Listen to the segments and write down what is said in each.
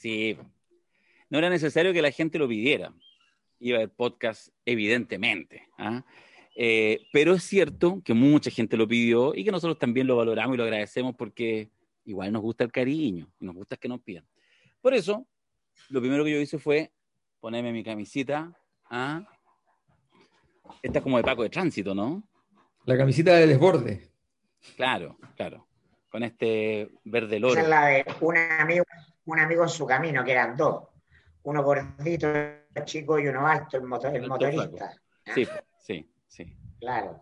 Sí, no era necesario que la gente lo pidiera. Iba el podcast, evidentemente. ¿ah? Eh, pero es cierto que mucha gente lo pidió y que nosotros también lo valoramos y lo agradecemos porque igual nos gusta el cariño y nos gusta que nos pidan. Por eso, lo primero que yo hice fue ponerme mi camisita. ¿ah? Esta es como de Paco de Tránsito, ¿no? La camisita de desborde. Claro, claro. Con este verde loro. Esa es la de un amigo un amigo en su camino, que eran dos. Uno gordito, chico, y uno alto, el, motorista. Sí, sí, sí. Claro.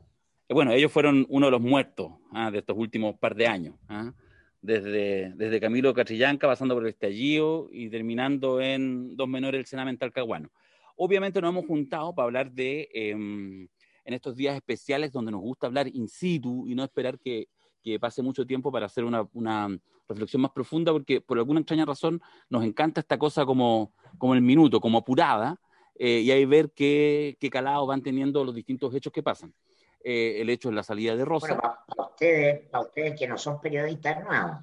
Bueno, ellos fueron uno de los muertos ¿ah? de estos últimos par de años. ¿ah? Desde, desde Camilo Catrillanca, pasando por el estallido y terminando en dos menores del Sename Talcahuano. Obviamente nos hemos juntado para hablar de, em, en estos días especiales donde nos gusta hablar in situ y no esperar que, que pase mucho tiempo para hacer una, una, reflexión más profunda, porque por alguna extraña razón nos encanta esta cosa como, como el minuto, como apurada, eh, y ahí ver qué, qué calado van teniendo los distintos hechos que pasan. Eh, el hecho de la salida de Rosa. Bueno, para, ustedes, para ustedes que no son periodistas nuevos.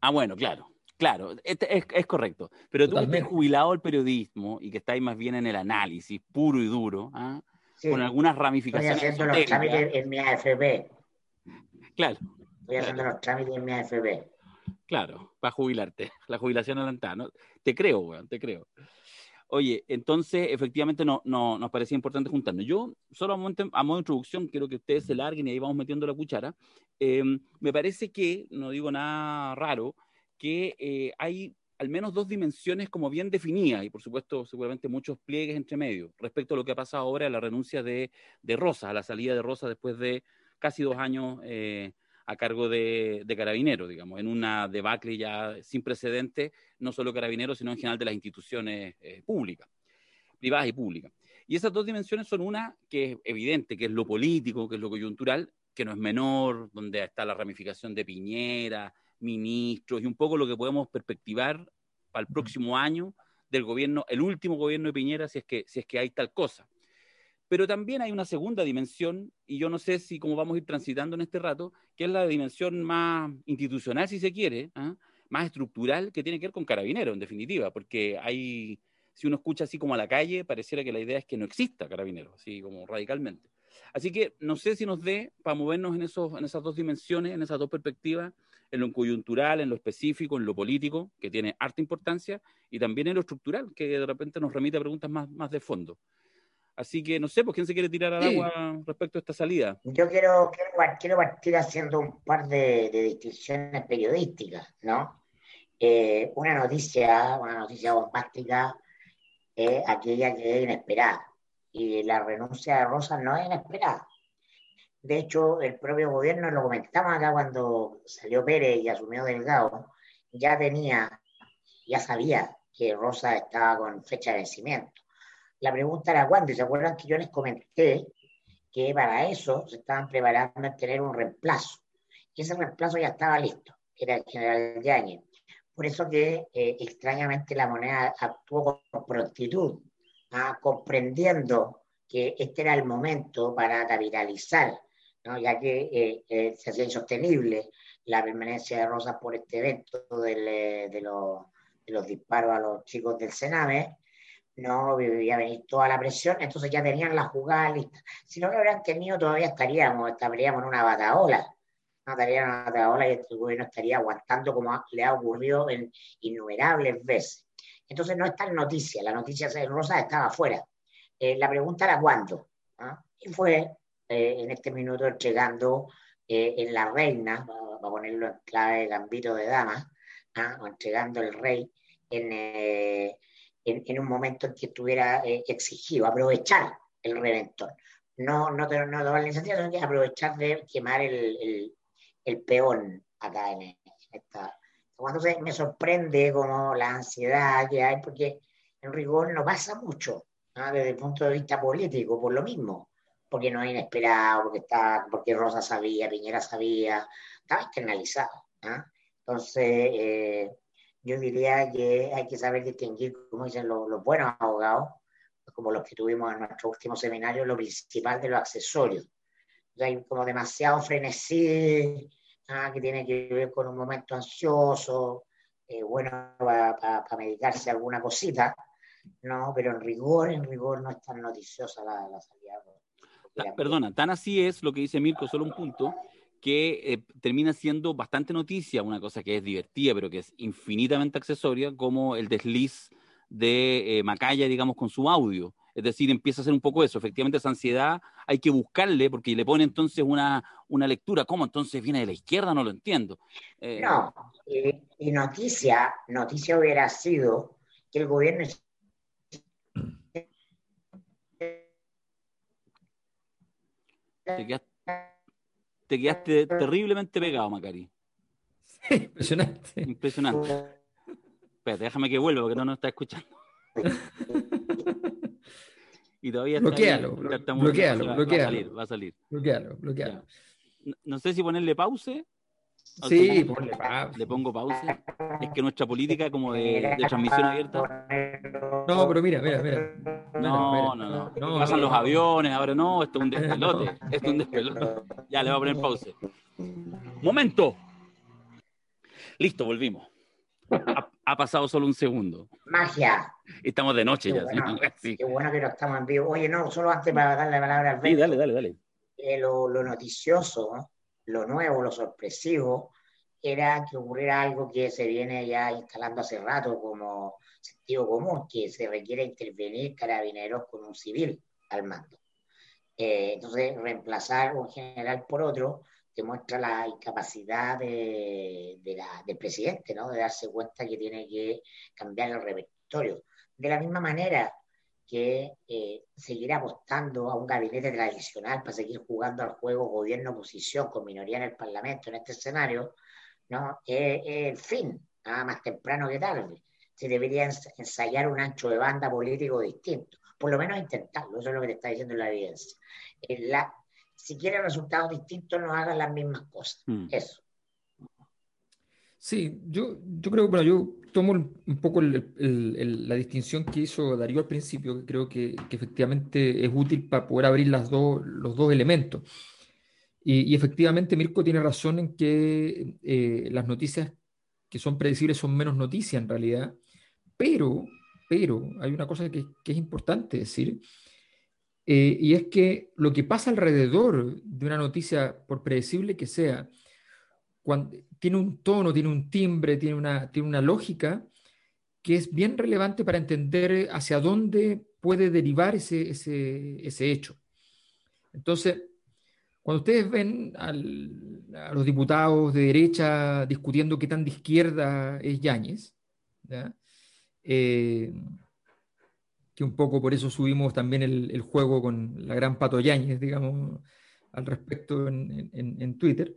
Ah, bueno, claro. Claro, este es, es, correcto. Pero tú que estás jubilado del periodismo y que estáis más bien en el análisis puro y duro, ¿ah? sí. con algunas ramificaciones. Estoy haciendo los trámites en mi AFP. Claro. Estoy haciendo los trámites en mi AFP. Claro, para jubilarte, la jubilación adelantada. ¿no? Te creo, weón, te creo. Oye, entonces efectivamente no, no, nos parecía importante juntarnos. Yo, solo a, momento, a modo de introducción, quiero que ustedes se larguen y ahí vamos metiendo la cuchara. Eh, me parece que, no digo nada raro, que eh, hay al menos dos dimensiones como bien definidas y por supuesto seguramente muchos pliegues entre medio respecto a lo que ha pasado ahora a la renuncia de, de Rosa, a la salida de Rosa después de casi dos años eh, a cargo de, de Carabineros, digamos, en una debacle ya sin precedentes, no solo Carabineros, sino en general de las instituciones eh, públicas, privadas y públicas. Y esas dos dimensiones son una que es evidente, que es lo político, que es lo coyuntural, que no es menor, donde está la ramificación de Piñera, ministros y un poco lo que podemos perspectivar para el próximo año del gobierno, el último gobierno de Piñera, si es que, si es que hay tal cosa. Pero también hay una segunda dimensión, y yo no sé si cómo vamos a ir transitando en este rato, que es la dimensión más institucional, si se quiere, ¿eh? más estructural, que tiene que ver con Carabinero, en definitiva, porque hay, si uno escucha así como a la calle, pareciera que la idea es que no exista Carabinero, así como radicalmente. Así que no sé si nos dé para movernos en, esos, en esas dos dimensiones, en esas dos perspectivas, en lo coyuntural, en lo específico, en lo político, que tiene harta importancia, y también en lo estructural, que de repente nos remite a preguntas más, más de fondo. Así que no sé, pues quién se quiere tirar al agua respecto a esta salida. Yo quiero, quiero, quiero partir haciendo un par de, de distinciones periodísticas, ¿no? Eh, una noticia, una noticia bombástica es aquella que es inesperada. Y la renuncia de Rosa no es inesperada. De hecho, el propio gobierno, lo comentaba acá cuando salió Pérez y asumió Delgado, ya tenía, ya sabía que Rosa estaba con fecha de vencimiento. La pregunta era cuándo, se acuerdan que yo les comenté que para eso se estaban preparando a tener un reemplazo. Y ese reemplazo ya estaba listo, era el general Yáñez. Por eso que eh, extrañamente la moneda actuó con prontitud, ¿ah? comprendiendo que este era el momento para capitalizar, ¿no? ya que eh, eh, se hacía insostenible la permanencia de Rosas por este evento del, de, los, de, los, disparos a los chicos del Sename, no a venir toda la presión, entonces ya tenían la jugada lista. Si no lo hubieran tenido, todavía estaríamos, estaríamos en una bataola. No estaríamos en una bataola y este gobierno estaría aguantando como le ha ocurrido en innumerables veces. Entonces no está en noticia, la noticia Rosa estaba afuera. Eh, la pregunta era cuándo. ¿ah? Y fue eh, en este minuto entregando eh, en la reina, para, ponerlo en clave de gambito de dama, ¿ah? o entregando el rey en en, un momento en que estuviera eh, exigido, aprovechar el reventor. No, no, no, no tomar la iniciativa, sino que aprovechar de quemar el, el, el peón acá en, esta, Cuando me sorprende como la ansiedad que hay, porque en rigor no pasa mucho desde el punto de vista político, por lo mismo, porque no es inesperado, porque, está, porque Rosa sabía, Piñera sabía, estaba externalizado. Entonces, eh, yo diría que hay que saber distinguir, como dicen los, los buenos abogados, como los que tuvimos en nuestro último seminario, lo principal de los accesorios. hay como demasiado frenesí, ah, que tiene que ver con un momento ansioso, eh, bueno para medicarse alguna cosita, no, pero en rigor, en rigor no es tan noticiosa la, la salida. Ah, perdona, tan así es lo que dice Mirko, solo un punto, que eh, termina siendo bastante noticia, una cosa que es divertida, pero que es infinitamente accesoria, como el desliz de eh, Macaya, digamos, con su audio. Es decir, empieza a ser un poco eso. Efectivamente, esa ansiedad hay que buscarle, porque le pone entonces una, una lectura. ¿Cómo entonces viene de la izquierda? No lo entiendo. Eh, no, y noticia, noticia hubiera sido que el gobierno te quedaste, terriblemente pegado, Macari. impresionante. Impresionante. Espérate, déjame que vuelva porque no nos está escuchando. y todavía está bloquealo, bloquealo, va, bloquealo. Va a salir, va a salir. Bloquealo, bloquealo. No, no sé si ponerle pause Sí, ponle. Le pongo pausa. Es que nuestra política como de, transmisión abierta. No, pero mira, mira, mira. No, no, no. Pasan los aviones, ahora no, esto es un despelote. Esto es un despelote. Ya, le voy a poner pausa. Momento. Listo, volvimos. Ha, pasado solo un segundo. Magia. Estamos de noche ya. Qué bueno que no estamos en vivo. Oye, no, solo antes para darle la palabra al Sí, dale, dale, dale. Eh, lo, lo noticioso, ¿no? Lo nuevo, lo sorpresivo, era que ocurriera algo que se viene ya instalando hace rato como sentido común, que se requiere intervenir carabineros con un civil al mando. Eh, entonces, reemplazar un general por otro demuestra la incapacidad de, la, del presidente, ¿no? de darse cuenta que tiene que cambiar el repertorio. De la misma manera que eh, seguir apostando a un gabinete tradicional para seguir jugando al juego gobierno-oposición con minoría en el Parlamento en este escenario, ¿no? es el fin, nada más temprano que tarde. Se debería ensayar un ancho de banda político distinto, por lo menos intentarlo, eso es lo que te está diciendo la evidencia. La, si quieren resultados distintos, no hagan las mismas cosas. Mm. Eso. Sí, yo, yo creo, bueno, yo tomo un poco la distinción que hizo Darío al principio, que creo que, efectivamente es útil para poder abrir las dos, los dos elementos. Y, efectivamente Mirko tiene razón en que eh, las noticias que son predecibles son menos noticias en realidad, pero, pero hay una cosa que, es importante decir, eh, y es que lo que pasa alrededor de una noticia, por predecible que sea, cuando, tiene un tono, tiene un timbre, tiene una, tiene una lógica que es bien relevante para entender hacia dónde puede derivar ese, ese, hecho. Entonces, cuando ustedes ven a los diputados de derecha discutiendo qué tan de izquierda es Yáñez, eh, que un poco por eso subimos también el, juego con la gran Pato Yáñez, digamos, al respecto en Twitter,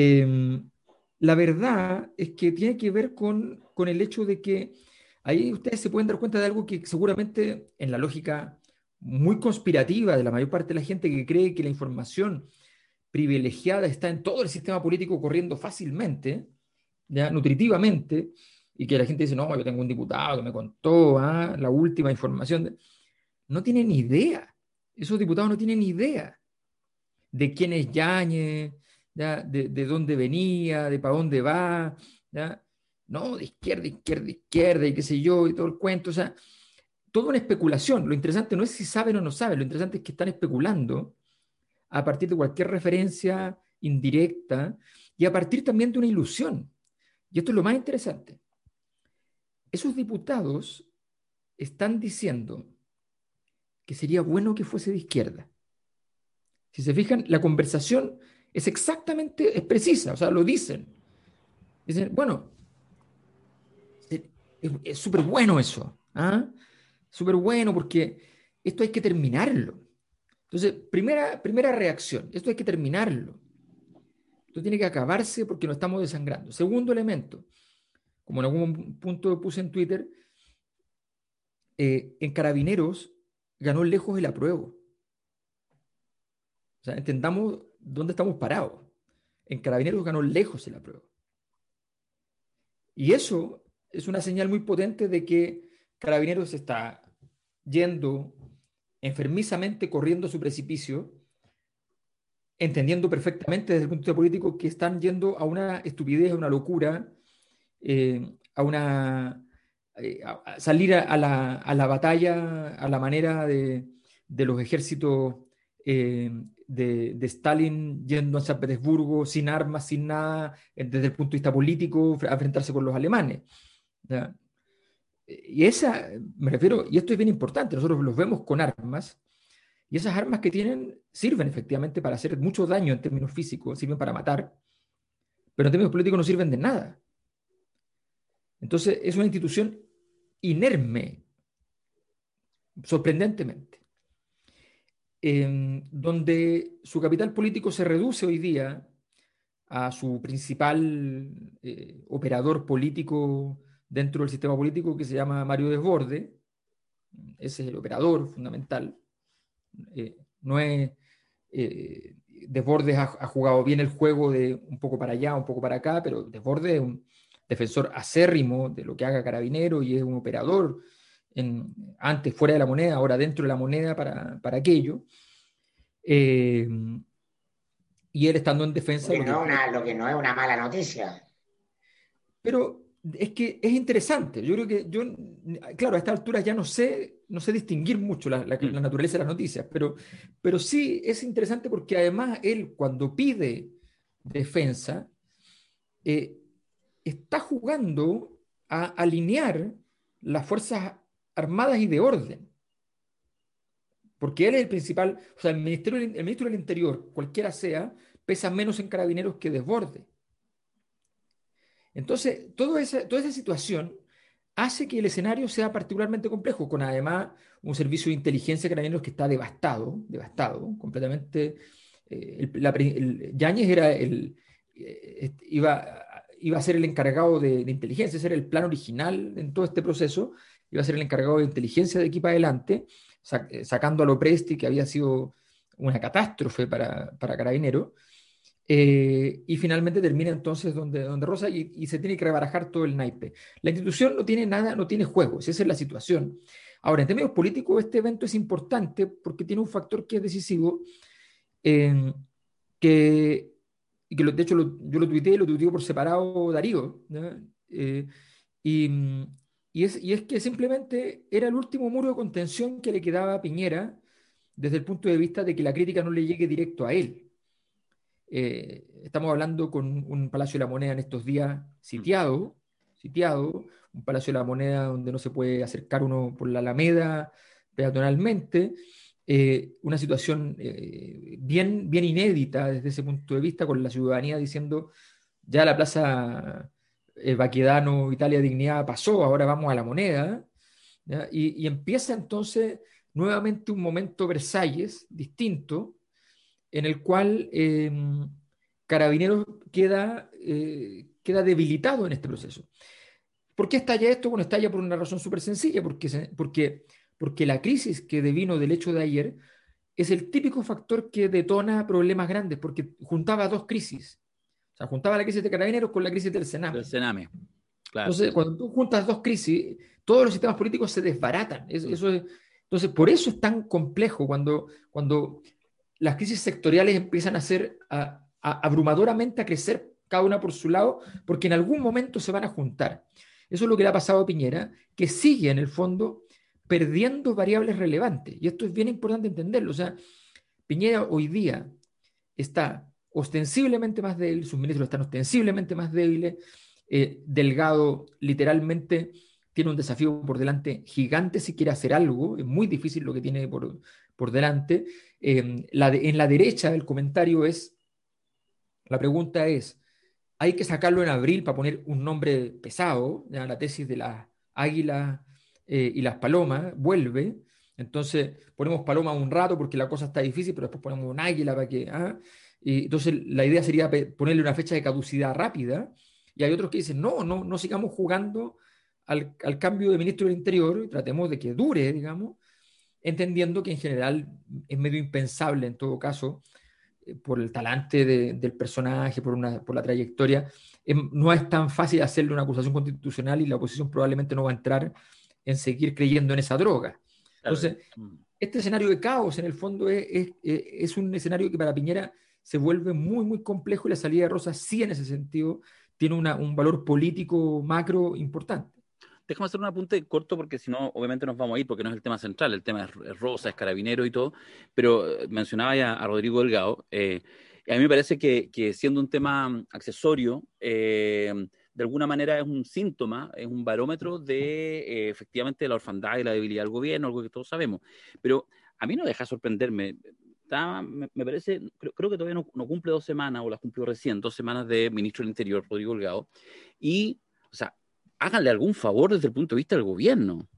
Em, la verdad es que tiene que ver con, el hecho de que ahí ustedes se pueden dar cuenta de algo que seguramente en la lógica muy conspirativa de la mayor parte de la gente que cree que la información privilegiada está en todo el sistema político corriendo fácilmente, ¿ya? nutritivamente, y que la gente dice, no, yo tengo un diputado que me contó ¿ah? la última información. No tienen idea. Esos diputados no tienen idea de quién es Yañez, de, dónde venía, de para dónde va, ¿ya? no, de izquierda, izquierda, izquierda, y qué sé yo, y todo el cuento, o sea, toda una especulación. Lo interesante no es si saben o no saben, lo interesante es que están especulando a partir de cualquier referencia indirecta y a partir también de una ilusión. Y esto es lo más interesante. Esos diputados están diciendo que sería bueno que fuese de izquierda. Si se fijan, la conversación es exactamente, es precisa, o sea, lo dicen. Dicen, bueno, es súper bueno eso, ¿ah? Súper bueno porque esto hay que terminarlo. Entonces, primera, primera reacción, esto hay que terminarlo. Esto tiene que acabarse porque nos estamos desangrando. Segundo elemento, como en algún punto puse en Twitter, eh, en Carabineros ganó lejos el apruebo. O sea, entendamos dónde estamos parados. En Carabineros ganó lejos el apruebo. Y eso es una señal muy potente de que Carabineros está yendo enfermizamente, corriendo a su precipicio, entendiendo perfectamente desde el punto de vista político que están yendo a una estupidez, a una locura, eh, a una eh, salir a, la, batalla a la manera de, los ejércitos eh, de, Stalin yendo a San Petersburgo sin armas, sin nada, desde el punto de vista político, a enfrentarse con los alemanes. Y esa, me refiero, y esto es bien importante, nosotros los vemos con armas, y esas armas que tienen sirven efectivamente para hacer mucho daño en términos físicos, sirven para matar, pero en términos políticos no sirven de nada. Entonces es una institución inerme, sorprendentemente, donde su capital político se reduce hoy día a su principal eh, operador político dentro del sistema político que se llama Mario Desborde. Ese es el operador fundamental. Eh, no es. Eh, Desbordes ha, jugado bien el juego de un poco para allá, un poco para acá, pero Desbordes es un defensor acérrimo de lo que haga Carabinero y es un operador en, antes fuera de la moneda, ahora dentro de la moneda para, para aquello. Eh, y él estando en defensa. Lo que, no lo que no es una mala noticia. Pero es que es interesante. Yo creo que yo, claro, a esta altura ya no sé, no sé distinguir mucho la, mm. naturaleza de las noticias, pero, pero sí es interesante porque además él cuando pide defensa, eh, está jugando a alinear las fuerzas armadas y de orden. Porque él es el principal, o sea, el, ministerio, ministro del Interior, cualquiera sea, pesa menos en carabineros que desborde. Entonces, toda esa, toda situación hace que el escenario sea particularmente complejo, con además un servicio de inteligencia de carabineros que está devastado, devastado, completamente. Eh, Yáñez era el, eh, iba, iba a ser el encargado de, inteligencia, ese era el plan original en todo este proceso, iba a ser el encargado de inteligencia de para adelante, eh, sacando a Lopresti, que había sido una catástrofe para, para Carabineros, eh, y finalmente termina entonces donde, donde Rosa y, se tiene que rebarajar todo el naipe. La institución no tiene nada, no tiene juegos, esa es la situación. Ahora, en términos políticos, este evento es importante porque tiene un factor que es decisivo, que, y que de hecho yo lo tuiteé, lo tuiteé por separado Darío, eh, y, y, es, que simplemente era el último muro de contención que le quedaba a Piñera desde el punto de vista de que la crítica no le llegue directo a él. Eh, estamos hablando con un Palacio de la Moneda en estos días sitiado, sitiado, un Palacio de la Moneda donde no se puede acercar uno por la Alameda peatonalmente, eh, una situación eh, bien, bien inédita desde ese punto de vista, con la ciudadanía diciendo, ya la Plaza Baquedano, Italia Dignidad pasó, ahora vamos a la moneda, y, empieza entonces nuevamente un momento Versalles distinto, en el cual em, Carabineros queda, eh, queda debilitado en este proceso. ¿Por qué estalla esto? Bueno, estalla por una razón súper sencilla, porque, porque, porque la crisis que devino del hecho de ayer es el típico factor que detona problemas grandes, porque juntaba dos crisis. Sea, juntaba la crisis de Carabineros con la crisis del Sename. Del Sename. Claro. Entonces, cuando tú juntas dos crisis, todos los sistemas políticos se desbaratan. Eso entonces, por eso es tan complejo cuando, cuando las crisis sectoriales empiezan a ser abrumadoramente a crecer cada una por su lado, porque en algún momento se van a juntar. Eso es lo que le ha pasado a Piñera, que sigue en el fondo perdiendo variables relevantes. Y esto es bien importante entenderlo. O sea, Piñera hoy día está ostensiblemente más débil, sus ministros están ostensiblemente más débiles, eh, Delgado literalmente tiene un desafío por delante gigante si quiere hacer algo, es muy difícil lo que tiene por, por delante. La en la derecha del comentario es, la pregunta es, ¿hay que sacarlo en abril para poner un nombre pesado? La tesis de las águilas eh, y las palomas vuelve. Entonces ponemos paloma un rato porque la cosa está difícil, pero después ponemos un águila para que... ¿ah? Y entonces la idea sería ponerle una fecha de caducidad rápida Y hay otros que dicen, no, no, no sigamos jugando al, al cambio de ministro del Interior y tratemos de que dure, digamos, entendiendo que en general es medio impensable en todo caso, eh, por el talante del personaje, por, una, por la trayectoria, em, no es tan fácil hacerle una acusación constitucional y la oposición probablemente no va a entrar en seguir creyendo en esa droga. Entonces, mm. este escenario de caos en el fondo es, es, es, un escenario que para Piñera se vuelve muy, muy complejo y la salida de Rosa sí en ese sentido tiene una, un valor político macro importante. Déjame hacer un apunte corto porque si no, obviamente nos vamos a ir porque no es el tema central, el tema es, Rosa, es Carabinero y todo, pero eh, mencionaba ya a Rodrigo Delgado, eh, a mí me parece que, siendo un tema accesorio, eh, de alguna manera es un síntoma, es un barómetro de efectivamente la orfandad y la debilidad del gobierno, algo que todos sabemos. Pero a mí no deja sorprenderme. Me, parece, creo, que todavía no, no, cumple dos semanas, o las cumplió recién, dos semanas de ministro del Interior, Rodrigo Delgado. Y, o sea, háganle algún favor desde el punto de vista del gobierno.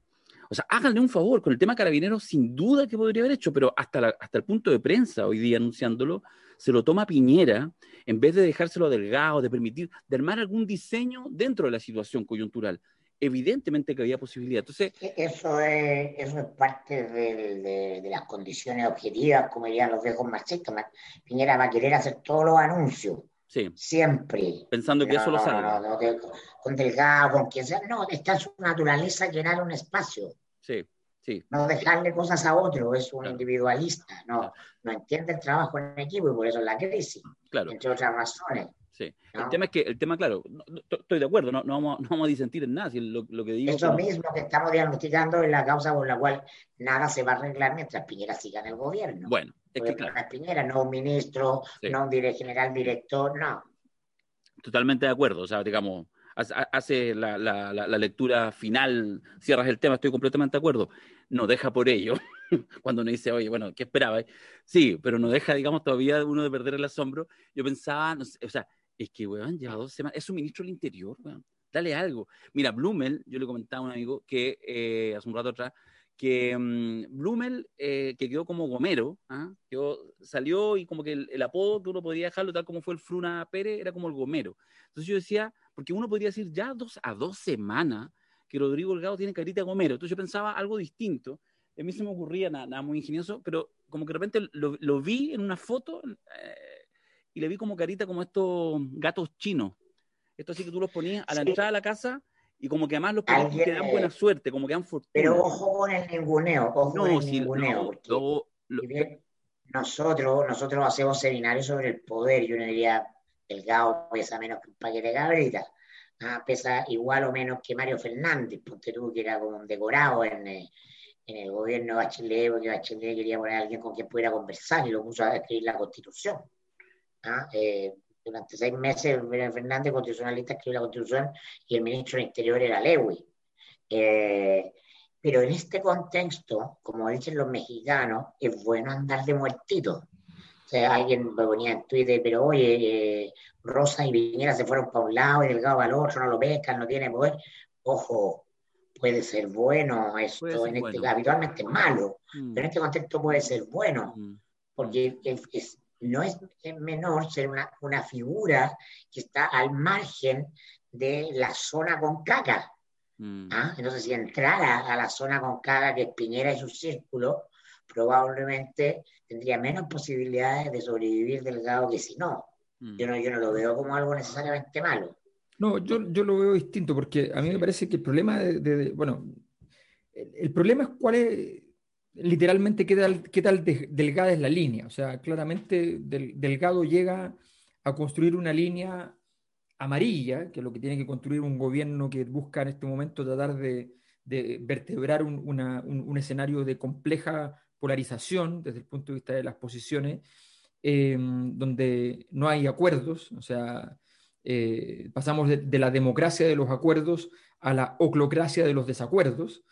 O sea, háganle un favor. Con el tema carabineros, sin duda que podría haber hecho, pero hasta, hasta el punto de prensa hoy día anunciándolo, se lo toma Piñera en vez de dejárselo delgado, de permitir, de armar algún diseño dentro de la situación coyuntural. Evidentemente que había posibilidad. Entonces, e, eso, es, eso es parte de, de, las condiciones objetivas, como dirían los viejos marxistas. Piñera va a querer hacer todos los anuncios Sí. Siempre. Pensando que eso lo sabe. No, no, con Delgado, con quien sea. No, está en su naturaleza llenar un espacio. Sí, sí. No dejarle cosas a otro, es un individualista. No, no entiende el trabajo en equipo y por eso es la crisis. Claro. Entre otras razones. Sí. El tema es que, el tema, claro, estoy de acuerdo, no, no, vamos, no vamos a disentir en nada. Si lo, lo, que digo es lo mismo que estamos diagnosticando en la causa por la cual nada se va a arreglar mientras Piñera siga en el gobierno. Bueno, es que claro. Piñera, no un ministro, no un general director, no. Totalmente de acuerdo, o sea, digamos, hace la, la, la, lectura final, cierras el tema, estoy completamente de acuerdo. No deja por ello, cuando uno dice, oye, bueno, ¿qué esperaba? Sí, pero no deja, digamos, todavía uno de perder el asombro. Yo pensaba, no sé, o sea, es que, weón, lleva dos semanas, es un ministro del Interior, weón, dale algo. Mira, Blumel, yo le comentaba a un amigo que eh, hace un rato atrás, que um, Blumel, eh, que quedó como Gomero, ¿ah? salió y como que el, apodo que uno podía dejarlo, tal como fue el Fruna Pérez, era como el Gomero. Entonces yo decía, porque uno podría decir ya dos, a dos semanas que Rodrigo Delgado tiene carita Gomero. Entonces yo pensaba algo distinto. A mí se me ocurría nada, muy ingenioso, pero como que de repente lo, lo vi en una foto eh, y le vi como carita como estos gatos chinos. Esto así que tú los ponías a la entrada de la casa y como que además los políticos te dan buena suerte, como que dan fortuna. Pero ojo con el ninguneo, ojo con el ninguneo. nosotros, nosotros hacemos seminarios sobre el poder, yo no diría, Delgado pesa menos que un paquete de cabrita, ah, pesa igual o menos que Mario Fernández, porque tú que era como un decorado en, eh, en el gobierno de Bachelet, porque Bachelet quería poner a alguien con quien pudiera conversar y lo puso a escribir la constitución. ¿Ah? Eh, durante seis meses Fernández, constitucionalista, escribió la constitución y el ministro del Interior era Lewy. Eh, pero en este contexto, como dicen los mexicanos, es bueno andar de muertito. O sea, alguien me ponía en Twitter, pero oye, eh, Rosa y Viñera se fueron para un lado y Delgado para el otro, no lo pescan, no tiene poder. Ojo, puede ser bueno esto, en este, habitualmente es malo, mm. pero en este contexto puede ser bueno, mm. porque es, no es, menor ser una, una, figura que está al margen de la zona con caca. Mm. ¿ah? Entonces, si entrara a la zona con caca, que es Piñera y su círculo, probablemente tendría menos posibilidades de sobrevivir delgado que si no. Mm. Yo no, yo no lo veo como algo necesariamente malo. No, yo, yo lo veo distinto, porque a mí me parece que el problema de, bueno, el, problema es cuál es, literalmente qué tal, qué tal delgada es la línea. O sea, claramente Delgado llega a construir una línea amarilla, que es lo que tiene que construir un gobierno que busca en este momento tratar de, vertebrar un, escenario de compleja polarización desde el punto de vista de las posiciones, em, donde no hay acuerdos, o sea, eh, pasamos de, la democracia de los acuerdos a la oclocracia de los desacuerdos,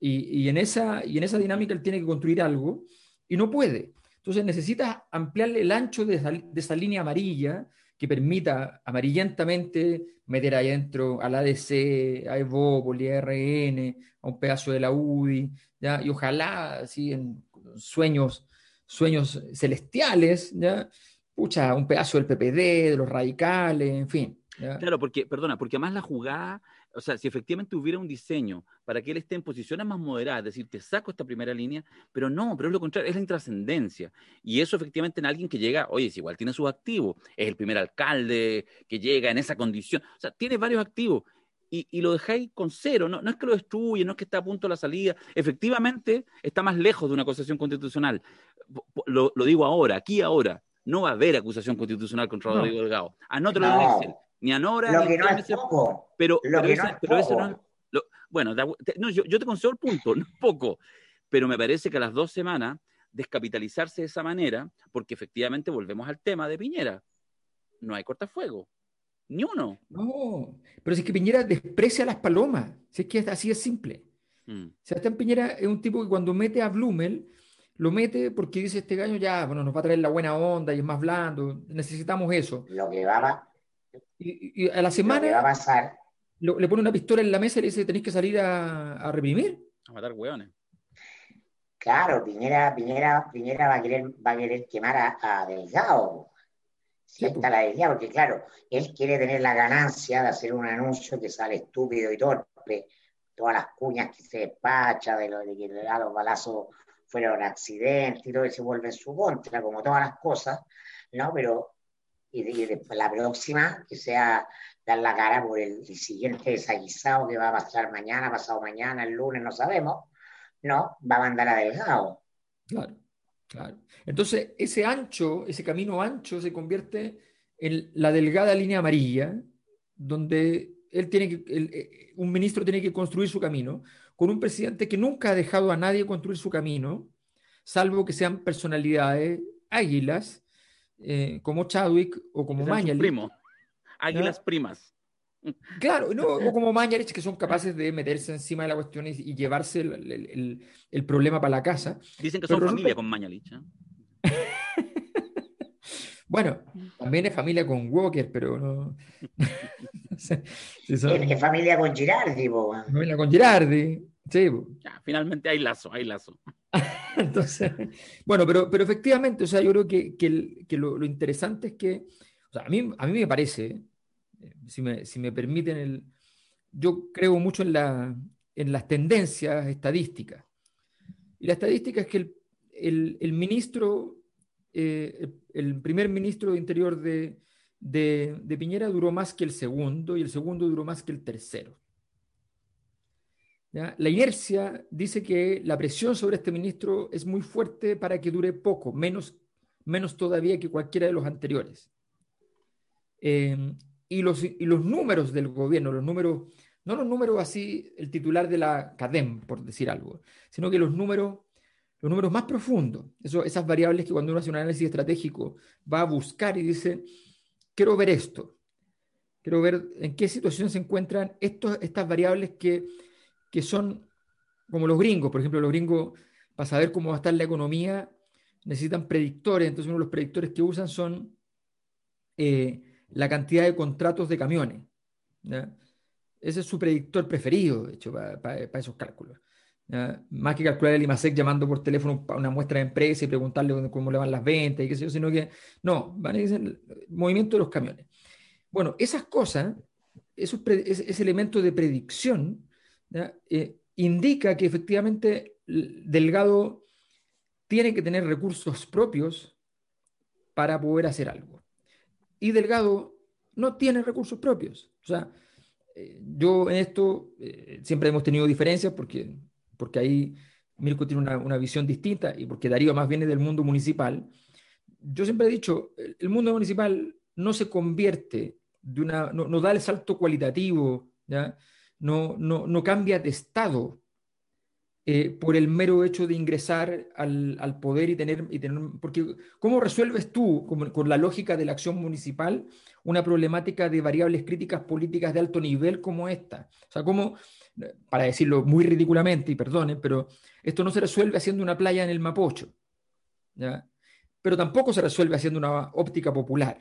y, en esa, y en esa dinámica él tiene que construir algo y no puede. Entonces necesita ampliarle el ancho de esa, línea amarilla que permita amarillentamente meter ahí adentro al ADC, a Evópoli, a RN, a un pedazo de la UDI, ¿ya? y ojalá así en sueños, sueños celestiales, ¿ya? Pucha, un pedazo del PPD, de los radicales, en fin. Claro, porque, perdona, porque además la jugada, o sea, si efectivamente hubiera un diseño para que él esté en posiciones más moderadas, es decir, te saco esta primera línea, pero no, pero es lo contrario, es la intrascendencia. Y eso efectivamente en alguien que llega, oye, es igual tiene sus activos, es el primer alcalde que llega en esa condición, o sea, tiene varios activos. Y, lo dejáis con cero, no, no es que lo destruye, no es que está a punto de la salida, efectivamente está más lejos de una acusación constitucional. Lo, digo ahora, aquí ahora, no va a haber acusación constitucional contra Rodrigo Delgado. Anótalo en Excel ni a Nora, lo ni que no es poco. Pero, pero, eso no es. bueno, no, yo, yo, te concedo el punto, no es poco. Pero me parece que a las dos semanas descapitalizarse de esa manera, porque efectivamente volvemos al tema de Piñera. No hay cortafuego. Ni uno. No, pero si es que Piñera desprecia a las palomas. Si es que así es simple. Mm. Sebastián Piñera es un tipo que cuando mete a Blumel, lo mete porque dice este gallo ya, bueno, nos va a traer la buena onda y es más blando. Necesitamos eso. Lo que va y, a la semana va a pasar. le pone una pistola en la mesa y le dice, tenéis que salir a, reprimir. A matar hueones. Claro, Piñera, Piñera, Piñera va a querer, va a querer quemar a, Delgado. Si está la idea, porque claro, él quiere tener la ganancia de hacer un anuncio que sale estúpido y torpe, todas las cuñas que se despacha, de, lo, de que los balazos fueron accidentes y todo, y se vuelve en su contra, como todas las cosas, ¿no? Pero y, después la próxima que sea dar la cara por el, siguiente desaguisado que va a pasar mañana, pasado mañana, el lunes, no sabemos, no, va a mandar a Delgado. Claro, claro. Entonces, ese ancho, ese camino ancho se convierte en la delgada línea amarilla, donde él tiene que, eh, un ministro tiene que construir su camino, con un presidente que nunca ha dejado a nadie construir su camino, salvo que sean personalidades águilas, eh, como Chadwick o como Mañalich. Primo. Águilas primas. Claro, no, o como Mañalich, que son capaces de meterse encima de la cuestión y, llevarse el, problema para la casa. Dicen que son familia con Mañalich. ¿eh? bueno, también es familia con Walker, pero no. es, familia con Girardi, Familia con Girardi. Sí. finalmente hay lazo, hay lazo. Entonces, bueno, pero, pero efectivamente, o sea, yo creo que, que, lo, interesante es que, o sea, a mí, a mí me parece, eh, si me, si me permiten, el, yo creo mucho en, la, en las tendencias estadísticas. Y la estadística es que el, el, el ministro, eh, el primer ministro de Interior de, de, de Piñera duró más que el segundo y el segundo duró más que el tercero. La inercia dice que la presión sobre este ministro es muy fuerte para que dure poco, menos, menos todavía que cualquiera de los anteriores. Em, y, los, y los números del gobierno, los números, no los números así, el titular de la CADEM, por decir algo, sino que los números, los números más profundos, eso, esas variables que cuando uno hace un análisis estratégico va a buscar y dice, quiero ver esto, quiero ver en qué situación se encuentran estos, estas variables que que son como los gringos, por ejemplo, los gringos, para saber cómo va a estar la economía, necesitan predictores, entonces uno de los predictores que usan son eh, la cantidad de contratos de camiones. Ese es su predictor preferido, de hecho, para, esos cálculos. Más que calcular el IMASEC llamando por teléfono a una muestra de empresa y preguntarle cómo le van las ventas y qué sé yo, sino que no, van a decir el movimiento de los camiones. Bueno, esas cosas, ese, ese elemento de predicción, eh, indica que efectivamente Delgado tiene que tener recursos propios para poder hacer algo. Y Delgado no tiene recursos propios. O sea, eh, yo en esto eh, siempre hemos tenido diferencias porque, porque ahí Mirko tiene una, visión distinta y porque Darío más viene del mundo municipal. Yo siempre he dicho, el, mundo municipal no se convierte, de una, no, no da el salto cualitativo, ¿ya? No, no, no cambia de estado eh, por el mero hecho de ingresar al, poder y tener, y tener, porque ¿cómo resuelves tú, con, la lógica de la acción municipal, una problemática de variables críticas políticas de alto nivel como esta? O sea, ¿cómo, para decirlo muy ridículamente, y perdonen, pero esto no se resuelve haciendo una playa en el Mapocho, ¿ya? pero tampoco se resuelve haciendo una óptica popular.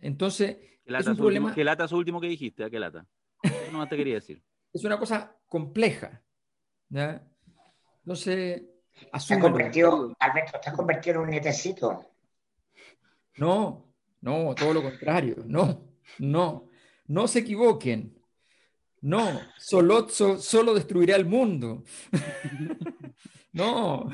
Entonces, es un problema... ¿Qué lata es último que dijiste? ¿Qué lata? No te quería decir. Es una cosa compleja. ¿ya? Entonces, asume. convertido, Alberto, ¿te has convertido en un netecito? No, no, todo lo contrario, no. No, no se equivoquen. No, Solozzo solo destruirá el mundo. no,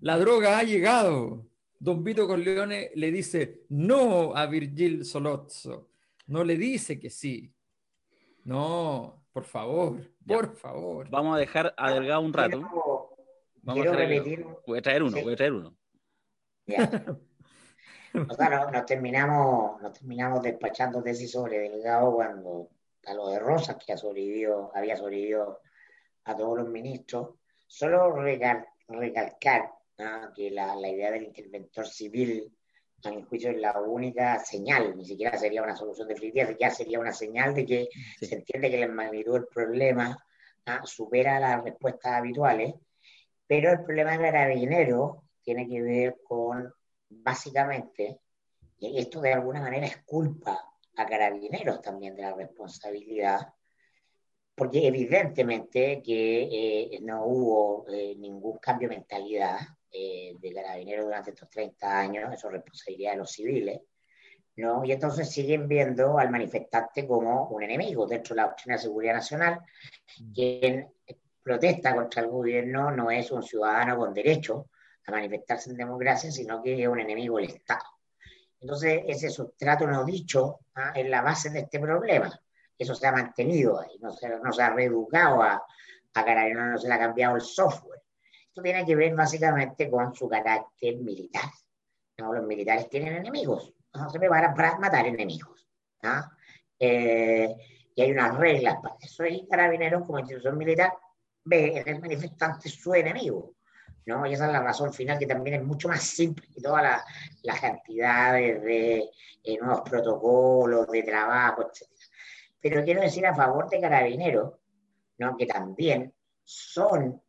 la droga ha llegado. Don Vito Corleone le dice no a Virgil Solozzo. No le dice que sí. No, por favor, por favor. Vamos a dejar a Delgado un rato. Vamos a repetir. Voy a traer uno, voy a traer uno. nos, terminamos, nos terminamos despachando tesis sobre Delgado cuando a lo de Rosas, que ha sobrevivido, había sobrevivido a todos los ministros. Solo recalcar que la, la, idea del interventor civil, a mi juicio, es la única señal, ni siquiera sería una solución definitiva, ya sería una señal de que se entiende que la magnitud del problema supera las respuestas habituales, pero el problema de carabinero tiene que ver con, básicamente, y esto de alguna manera es culpa a carabineros también de la responsabilidad, porque evidentemente que eh, no hubo eh, ningún cambio de mentalidad eh, de carabineros durante estos 30 años, eso es responsabilidad de los civiles, ¿no? Y entonces siguen viendo al manifestante como un enemigo dentro de la doctrina de seguridad nacional. Mm. Quien protesta contra el gobierno no es un ciudadano con derecho a manifestarse en democracia, sino que es un enemigo del Estado. Entonces, ese sustrato no dicho ¿ah? es la base de este problema. Eso se ha mantenido ahí, no se, no se ha reeducado a, a Carabineros, no se le ha cambiado el software. Esto tiene que ver básicamente con su carácter militar. ¿no? Los militares tienen enemigos, no se preparan para matar enemigos. ¿ah? Eh, y hay unas reglas para eso. Y Carabineros, como institución militar, ve en el manifestante su enemigo. ¿no? Y esa es la razón final, que también es mucho más simple que todas las la cantidades de eh, nuevos protocolos de trabajo, etc. Pero quiero decir a favor de Carabineros, ¿no? que también son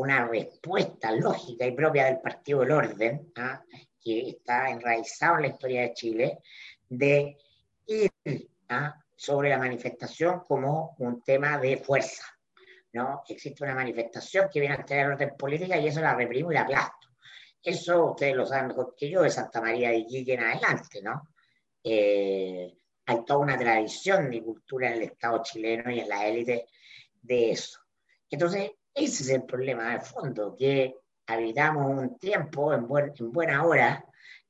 una respuesta lógica y propia del Partido del Orden, ¿ah? que está enraizado en la historia de Chile, de ir ¿ah? sobre la manifestación como un tema de fuerza. ¿no? Existe una manifestación que viene a tener orden política y eso la reprimo y la aplasto. Eso ustedes lo saben mejor que yo, de Santa María de Iquique en adelante, ¿no? Eh, hay toda una tradición de cultura en el Estado chileno y en la élite de eso. Entonces, ese es el problema de fondo, que habitamos un tiempo en, en buena hora,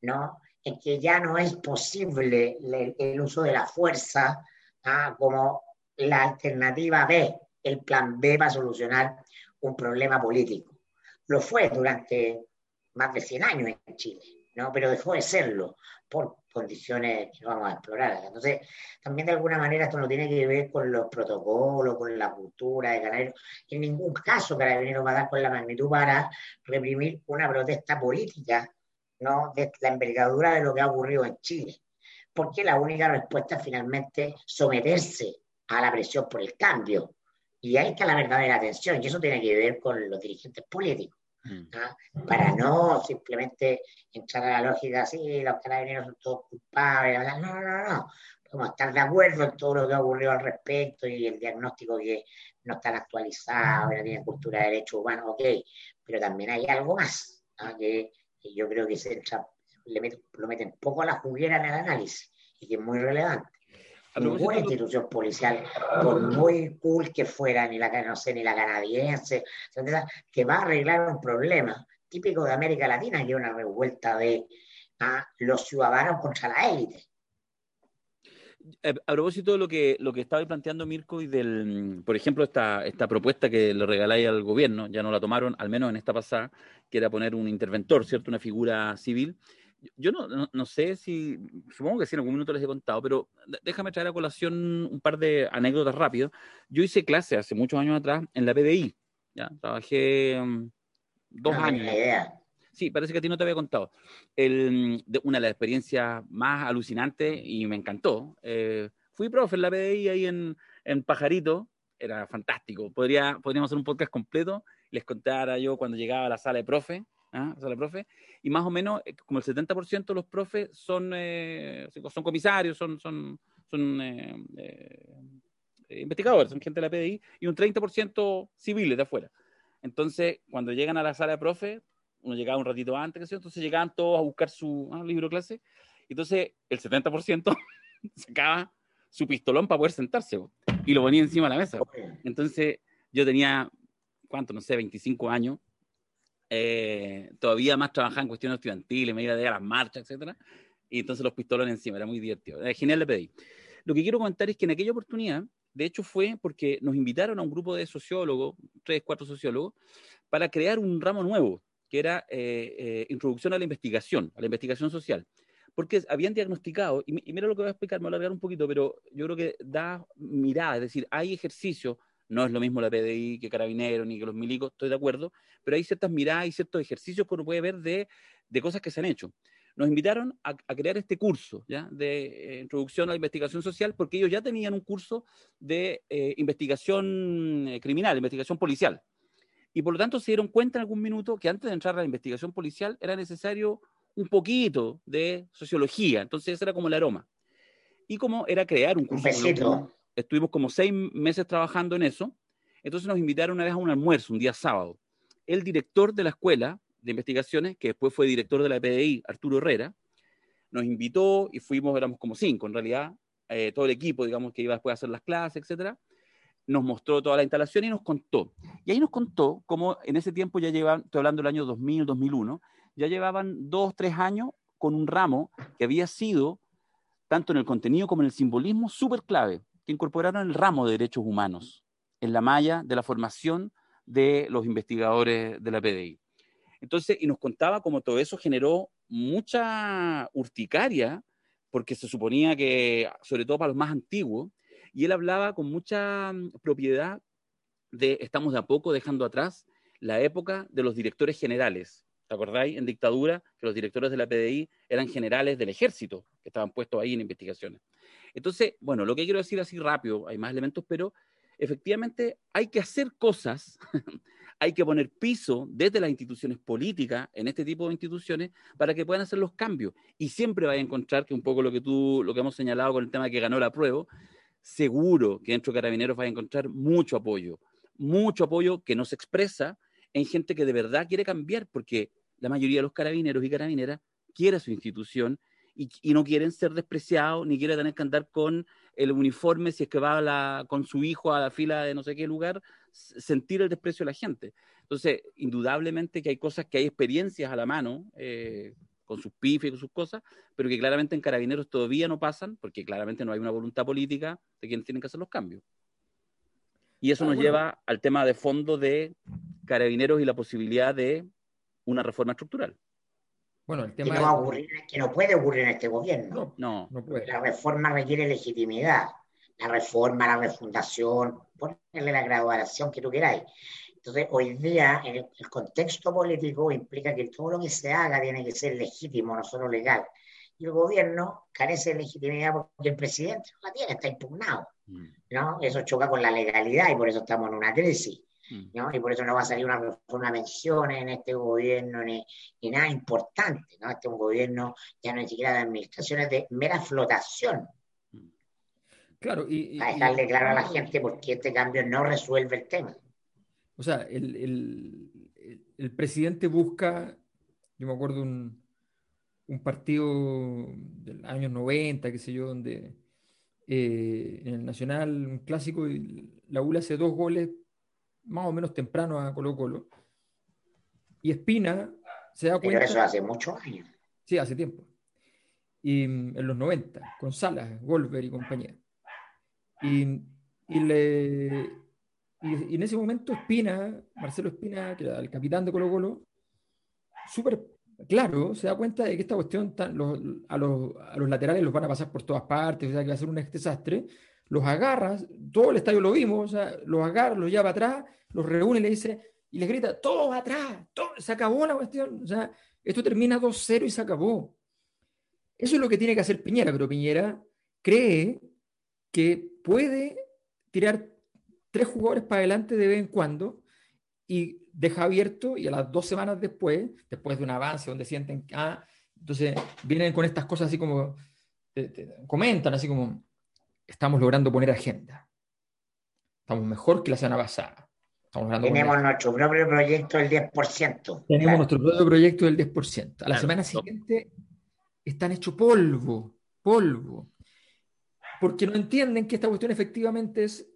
¿no? En que ya no es posible el, uso de la fuerza ¿ah? como la alternativa B, el plan B para solucionar un problema político. Lo fue durante más de 100 años en Chile, ¿no? pero dejó de serlo por condiciones que vamos a explorar. Entonces, también de alguna manera esto no tiene que ver con los protocolos, con la cultura de Carabineros. En ningún caso Carabineros va a dar con la magnitud para reprimir una protesta política, ¿no? De la envergadura de lo que ha ocurrido en Chile. Porque la única respuesta es finalmente someterse a la presión por el cambio, y ahí está la verdadera tensión, y eso tiene que ver con los dirigentes políticos. Mm. Para no simplemente entrar a la lógica, sí, los carabineros son todos culpables, no, no, no, no. Podemos estar de acuerdo en todo lo que ha ocurrido al respecto y el diagnóstico que no están actualizados, no tienen cultura de derechos humanos, ok, pero también hay algo más, que, yo creo que se entra, le meten, lo meten poco a la juguera en el análisis y que es muy relevante ninguna institución policial, por muy cool que fuera, ni la, no sé, ni la canadiense, que va a arreglar un problema típico de América Latina, que es una revuelta de los ciudadanos contra la élite. Eh, a propósito de lo que, lo que estaba planteando Mirko y del, por ejemplo, esta, esta propuesta que le regaláis al gobierno, ya no la tomaron, al menos en esta pasada, que era poner un interventor, ¿cierto? Una figura civil yo no, no, sé si, supongo que sí, en algún minuto les he contado, pero déjame traer a colación un par de anécdotas rápidas. Yo hice clase hace muchos años atrás en la PDI, ¿ya? Trabajé mm, dos años. Sí, parece que a ti no te había contado. El, de una de las experiencias más alucinantes y me encantó. Eh, fui profe en la PDI ahí en, en Pajarito, era fantástico. Podría, podríamos hacer un podcast completo, les contara yo cuando llegaba a la sala de profe, ¿ah? sala profe, y más o menos eh, como el 70% de los profes son, eh, son comisarios, son, son, son eh, investigadores, son gente de la PDI, y un 30% civiles de afuera. Entonces, cuando llegan a la sala de profe, uno llegaba un ratito antes, entonces llegaban todos a buscar su ah, libro clase, entonces el 70% sacaba su pistolón para poder sentarse y lo ponía encima de la mesa. Entonces yo tenía, ¿cuánto? No sé, 25 años. Eh, todavía más trabajaba en cuestiones estudiantiles, me iba a las marchas, etcétera. Y entonces los pistolones encima, era muy divertido. Era genial le pedí. Lo que quiero comentar es que en aquella oportunidad, de hecho, fue porque nos invitaron a un grupo de sociólogos, tres, cuatro sociólogos, para crear un ramo nuevo, que era eh, eh, Introducción a la Investigación, a la Investigación Social. Porque habían diagnosticado, y, mira lo que voy a explicar, me voy a alargar un poquito, pero yo creo que da mirada, es decir, hay ejercicios, no es lo mismo la PDI que Carabineros ni que los milicos, estoy de acuerdo, pero hay ciertas miradas y ciertos ejercicios que uno puede ver de, de cosas que se han hecho nos invitaron a, crear este curso ¿ya? de eh, introducción a la investigación social porque ellos ya tenían un curso de eh, investigación eh, criminal, investigación policial. Y por lo tanto se dieron cuenta en algún minuto que antes de entrar a la investigación policial era necesario un poquito de sociología. Entonces ese era como el aroma. Y como era crear un curso. Estuvimos como seis meses trabajando en eso. Entonces nos invitaron una vez a un almuerzo, un día sábado. El director de la escuela de investigaciones, que después fue director de la PDI, Arturo Herrera, nos invitó y fuimos, éramos como cinco en realidad, eh, todo el equipo, digamos, que iba después a hacer las clases, etcétera, nos mostró toda la instalación y nos contó. Y ahí nos contó cómo en ese tiempo ya llevaban, estoy hablando del año 2000, 2001, ya llevaban dos, tres años con un ramo que había sido, tanto en el contenido como en el simbolismo, súper clave, que incorporaron el ramo de derechos humanos en la malla de la formación de los investigadores de la PDI. Entonces, y nos contaba cómo todo eso generó mucha urticaria, porque se suponía que, sobre todo para los más antiguos, y él hablaba con mucha mm, propiedad de, estamos de a poco dejando atrás la época de los directores generales. ¿Te acordáis? En dictadura, que los directores de la PDI eran generales del ejército, que estaban puestos ahí en investigaciones. Entonces, bueno, lo que quiero decir así rápido, hay más elementos, pero efectivamente hay que hacer cosas hay que poner piso desde las instituciones políticas, en este tipo de instituciones, para que puedan hacer los cambios. Y siempre vais a encontrar que un poco lo que tú, lo que hemos señalado con el tema que ganó la prueba, seguro que dentro de Carabineros vais a encontrar mucho apoyo, mucho apoyo que no se expresa en gente que de verdad quiere cambiar, porque la mayoría de los carabineros y carabineras quiere su institución y, y no quieren ser despreciados, ni quieren tener que andar con el uniforme si es que va con su hijo a la fila de no sé qué lugar, sentir el desprecio de la gente. Entonces, indudablemente que hay cosas que hay experiencias a la mano, eh, con sus pifes y con sus cosas, pero que claramente en carabineros todavía no pasan, porque claramente no hay una voluntad política de quienes tienen que hacer los cambios. Y eso ah, nos lleva al tema de fondo de carabineros y la posibilidad de una reforma estructural. Bueno, el tema que no, ocurrir, que no puede ocurrir en este gobierno. No, no, puede. La reforma requiere legitimidad. La reforma, la refundación, ponerle la graduación que tú queráis. Entonces, hoy día, en el, contexto político, implica que todo lo que se haga tiene que ser legítimo, no solo legal. Y el gobierno carece de legitimidad porque el presidente no la tiene, está impugnado. Mm. ¿no? Eso choca con la legalidad y por eso estamos en una crisis. Mm. ¿no? Y por eso no va a salir una, una mención en este gobierno ni, nada importante, ¿no? Este es un gobierno ya no ni siquiera de administraciones de mera flotación. Claro, y, Para dejarle claro a la gente por qué este cambio no resuelve el tema. O sea, el, el, el presidente busca, yo me acuerdo un, un partido del año 90, qué sé yo, donde eh, en el Nacional, un clásico, la ULA hace dos goles más o menos temprano a Colo Colo. Y Espina se da cuenta... Pero eso hace muchos años. Sí, hace tiempo. Y mm, en los 90, con Salas, Golver y compañía. Y, y, le, y, en ese momento Espina, Marcelo Espina, que era el capitán de Colo Colo, súper claro, se da cuenta de que esta cuestión los, a, los, a, los, laterales los van a pasar por todas partes, o sea que va a ser un desastre. Los agarras, todo el estadio lo vimos, o sea, los agarra, los lleva atrás los reúne y le dice, y les grita, todo atrás, todo, se acabó la cuestión, o sea, esto termina 2-0 y se acabó. Eso es lo que tiene que hacer Piñera, pero Piñera cree que puede tirar tres jugadores para adelante de vez en cuando y deja abierto y a las dos semanas después, después de un avance donde sienten, ah, entonces vienen con estas cosas así como, comentan así como, estamos logrando poner agenda, estamos mejor que la semana pasada, tenemos nuestro propio proyecto del 10%. Tenemos nuestro propio proyecto del 10%. A la semana siguiente están hechos polvo, polvo. porque no entienden que esta cuestión efectivamente es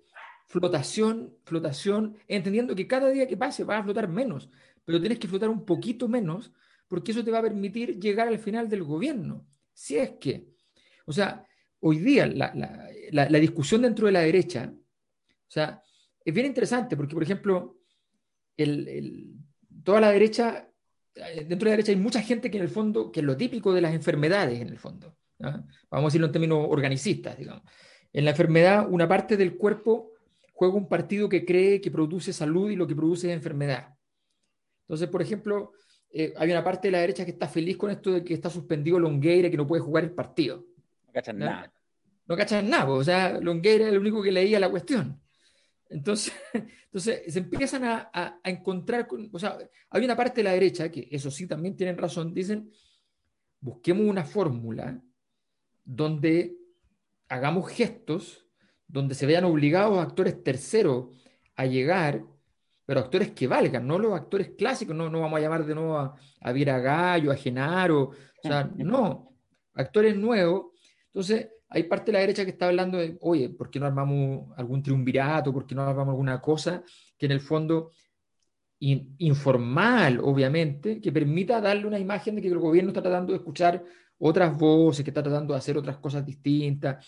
flotación, flotación, entendiendo que cada día que pase vas a flotar menos, pero tienes que flotar un poquito menos porque eso te va a permitir llegar al final del gobierno. Si es que, o sea, hoy día la, discusión dentro de la derecha, o sea, es bien interesante porque, por ejemplo, toda la derecha, eh, dentro de la derecha hay mucha gente que en el fondo, que es lo típico de las enfermedades en el fondo, vamos a decirlo en términos organicistas, digamos. En la enfermedad, una parte del cuerpo juega un partido que cree que produce salud y lo que produce es enfermedad. Entonces, por ejemplo, eh, hay una parte de la derecha que está feliz con esto de que está suspendido Longueira y que no puede jugar el partido. No cachan nada. No cachan nada, o sea, Longueira es el único que leía la cuestión. Entonces, entonces se empiezan a, a, encontrar, con, o sea, hay una parte de la derecha que, eso sí, también tienen razón, dicen, busquemos una fórmula donde hagamos gestos, donde se vean obligados actores terceros a llegar pero actores que valgan, no los actores clásicos, no, no vamos a llamar de nuevo a, a Viera Gallo, a Genaro, o sea, no, actores nuevos. Entonces, hay parte de la derecha que está hablando de, oye, ¿por qué no armamos algún triunvirato? ¿Por qué no armamos alguna cosa que en el fondo informal, obviamente, que permita darle una imagen de que el gobierno está tratando de escuchar otras voces, que está tratando de hacer otras cosas distintas,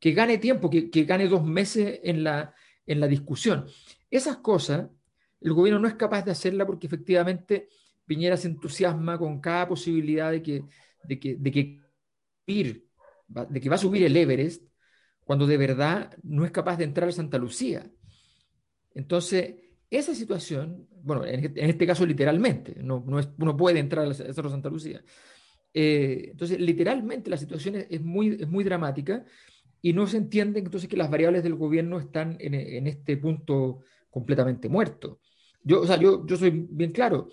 que gane tiempo, que, que gane dos meses en la, en la discusión. Esas cosas el gobierno no es capaz de hacerla porque efectivamente Piñera se entusiasma con cada posibilidad de que, de que, de que, de que va a subir el Everest cuando de verdad no es capaz de entrar a Santa Lucía. Entonces, esa situación, bueno, en este, este caso literalmente, no, no es, uno puede entrar a Cerro Santa Lucía. Eh, entonces, literalmente la situación es, muy, es muy dramática y no se entiende entonces que las variables del gobierno están en, en este punto completamente muerto. Yo, o sea, yo, yo soy bien claro,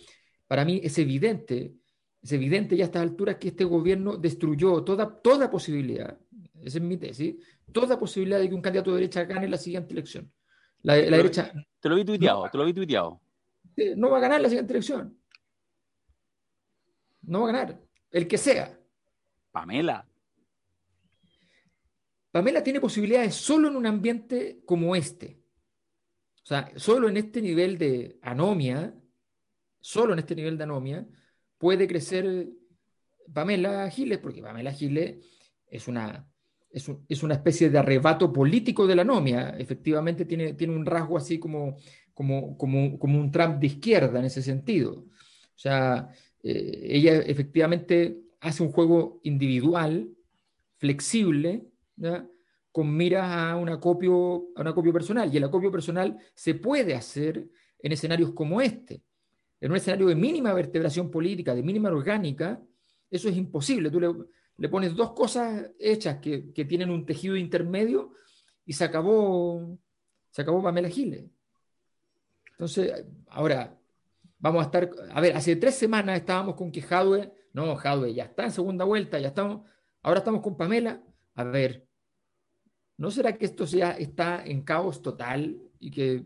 para mí es evidente, es evidente ya a estas alturas que este gobierno destruyó toda, toda posibilidad, esa es mi tesis, toda posibilidad de que un candidato de derecha gane la siguiente elección. La, la derecha... Te lo vi tuiteado, no, te lo vi tuiteado. No va a ganar la siguiente elección. No va a ganar. El que sea. Pamela. Pamela tiene posibilidades solo en un ambiente como este. O sea, solo en este nivel de anomia, solo en este nivel de anomia, puede crecer Pamela Giles, porque Pamela Giles es una, es, una especie de arrebato político de la anomia. Efectivamente, tiene, tiene un rasgo así como, como, como, como un Trump de izquierda en ese sentido. O sea, eh, ella efectivamente hace un juego individual, flexible, con miras a un acopio, a un acopio personal. Y el acopio personal se puede hacer en escenarios como este. En un escenario de mínima vertebración política, de mínima orgánica, eso es imposible. Tú le, pones dos cosas hechas que, tienen un tejido intermedio y se acabó, se acabó Pamela Giles. Entonces, ahora, vamos a estar, a ver, hace tres semanas estábamos con que Jadwe, no, Jadwe ya está en segunda vuelta, ya estamos, ahora estamos con Pamela, a ver, ¿No será que esto ya está en caos total y que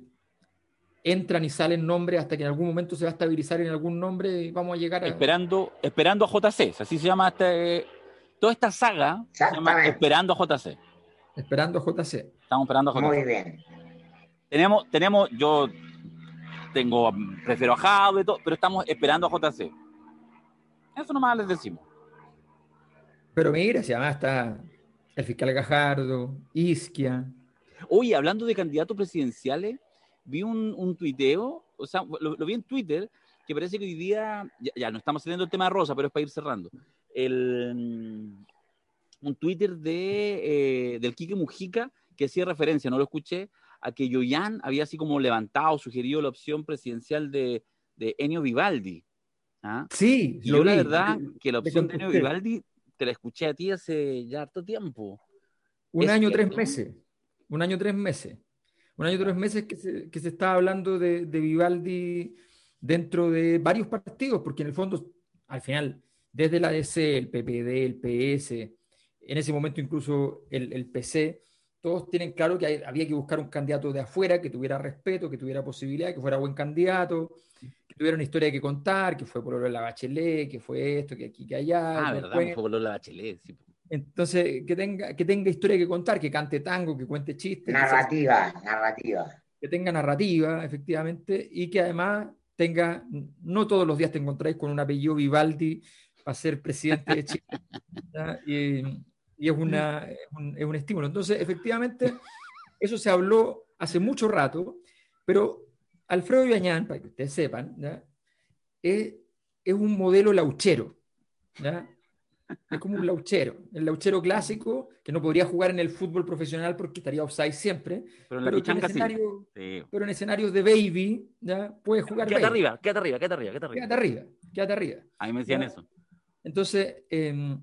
entran y salen nombres hasta que en algún momento se va a estabilizar en algún nombre y vamos a llegar a... Esperando, esperando a JC, así se llama este, toda esta saga, se llama Esperando a JC. Esperando a JC. Estamos esperando a JC. Muy bien. Tenemos, tenemos, yo tengo, prefiero a Jado todo, pero estamos esperando a JC. Eso nomás les decimos. Pero mira, si además está el fiscal Gajardo, Isquia. Oye, hablando de candidatos presidenciales, vi un, un tuiteo, o sea, lo, vi en Twitter, que parece que hoy día, ya, no estamos teniendo el tema de Rosa, pero es para ir cerrando. El, mm, un Twitter de, eh, del Quique Mujica que hacía referencia, no lo escuché, a que Yoyan había así como levantado, sugerido la opción presidencial de, de Enio Vivaldi. ¿Ah? Sí, y yo la verdad que la opción de Enio Vivaldi te la escuché a ti hace ya harto tiempo. Un año, tres meses. Un año, tres meses. Un año, tres meses que se, que se está hablando de, de, Vivaldi dentro de varios partidos, porque en el fondo, al final, desde la DC, el PPD, el PS, en ese momento incluso el, el PC, todos tienen claro que había que buscar un candidato de afuera que tuviera respeto, que tuviera posibilidad, que fuera buen candidato, que tuviera una historia que contar, que fue por lo de la Bachelet, que fue esto, que aquí, que allá. Ah, verdad, fue por lo de la Bachelet. Sí. Entonces, que tenga, que tenga historia que contar, que cante tango, que cuente chistes. Narrativa, narrativa. Que tenga narrativa, efectivamente, y que además tenga, no todos los días te encontráis con un apellido Vivaldi para ser presidente de Chile. Y, y, es, una, es un, es, un, estímulo. Entonces, efectivamente, eso se habló hace mucho rato, pero Alfredo Ibañán, para que ustedes sepan, es, es, un modelo lauchero. ¿ya? Es como un lauchero, el lauchero clásico que no podría jugar en el fútbol profesional porque estaría offside siempre. Pero en, pero en, escenario, sí. pero en escenarios de baby, ¿ya? puede jugar. Quédate arriba, quédate arriba, quédate arriba, quédate arriba. Quédate arriba, quédate arriba. A mí me decían ¿ya? eso. Entonces, eh,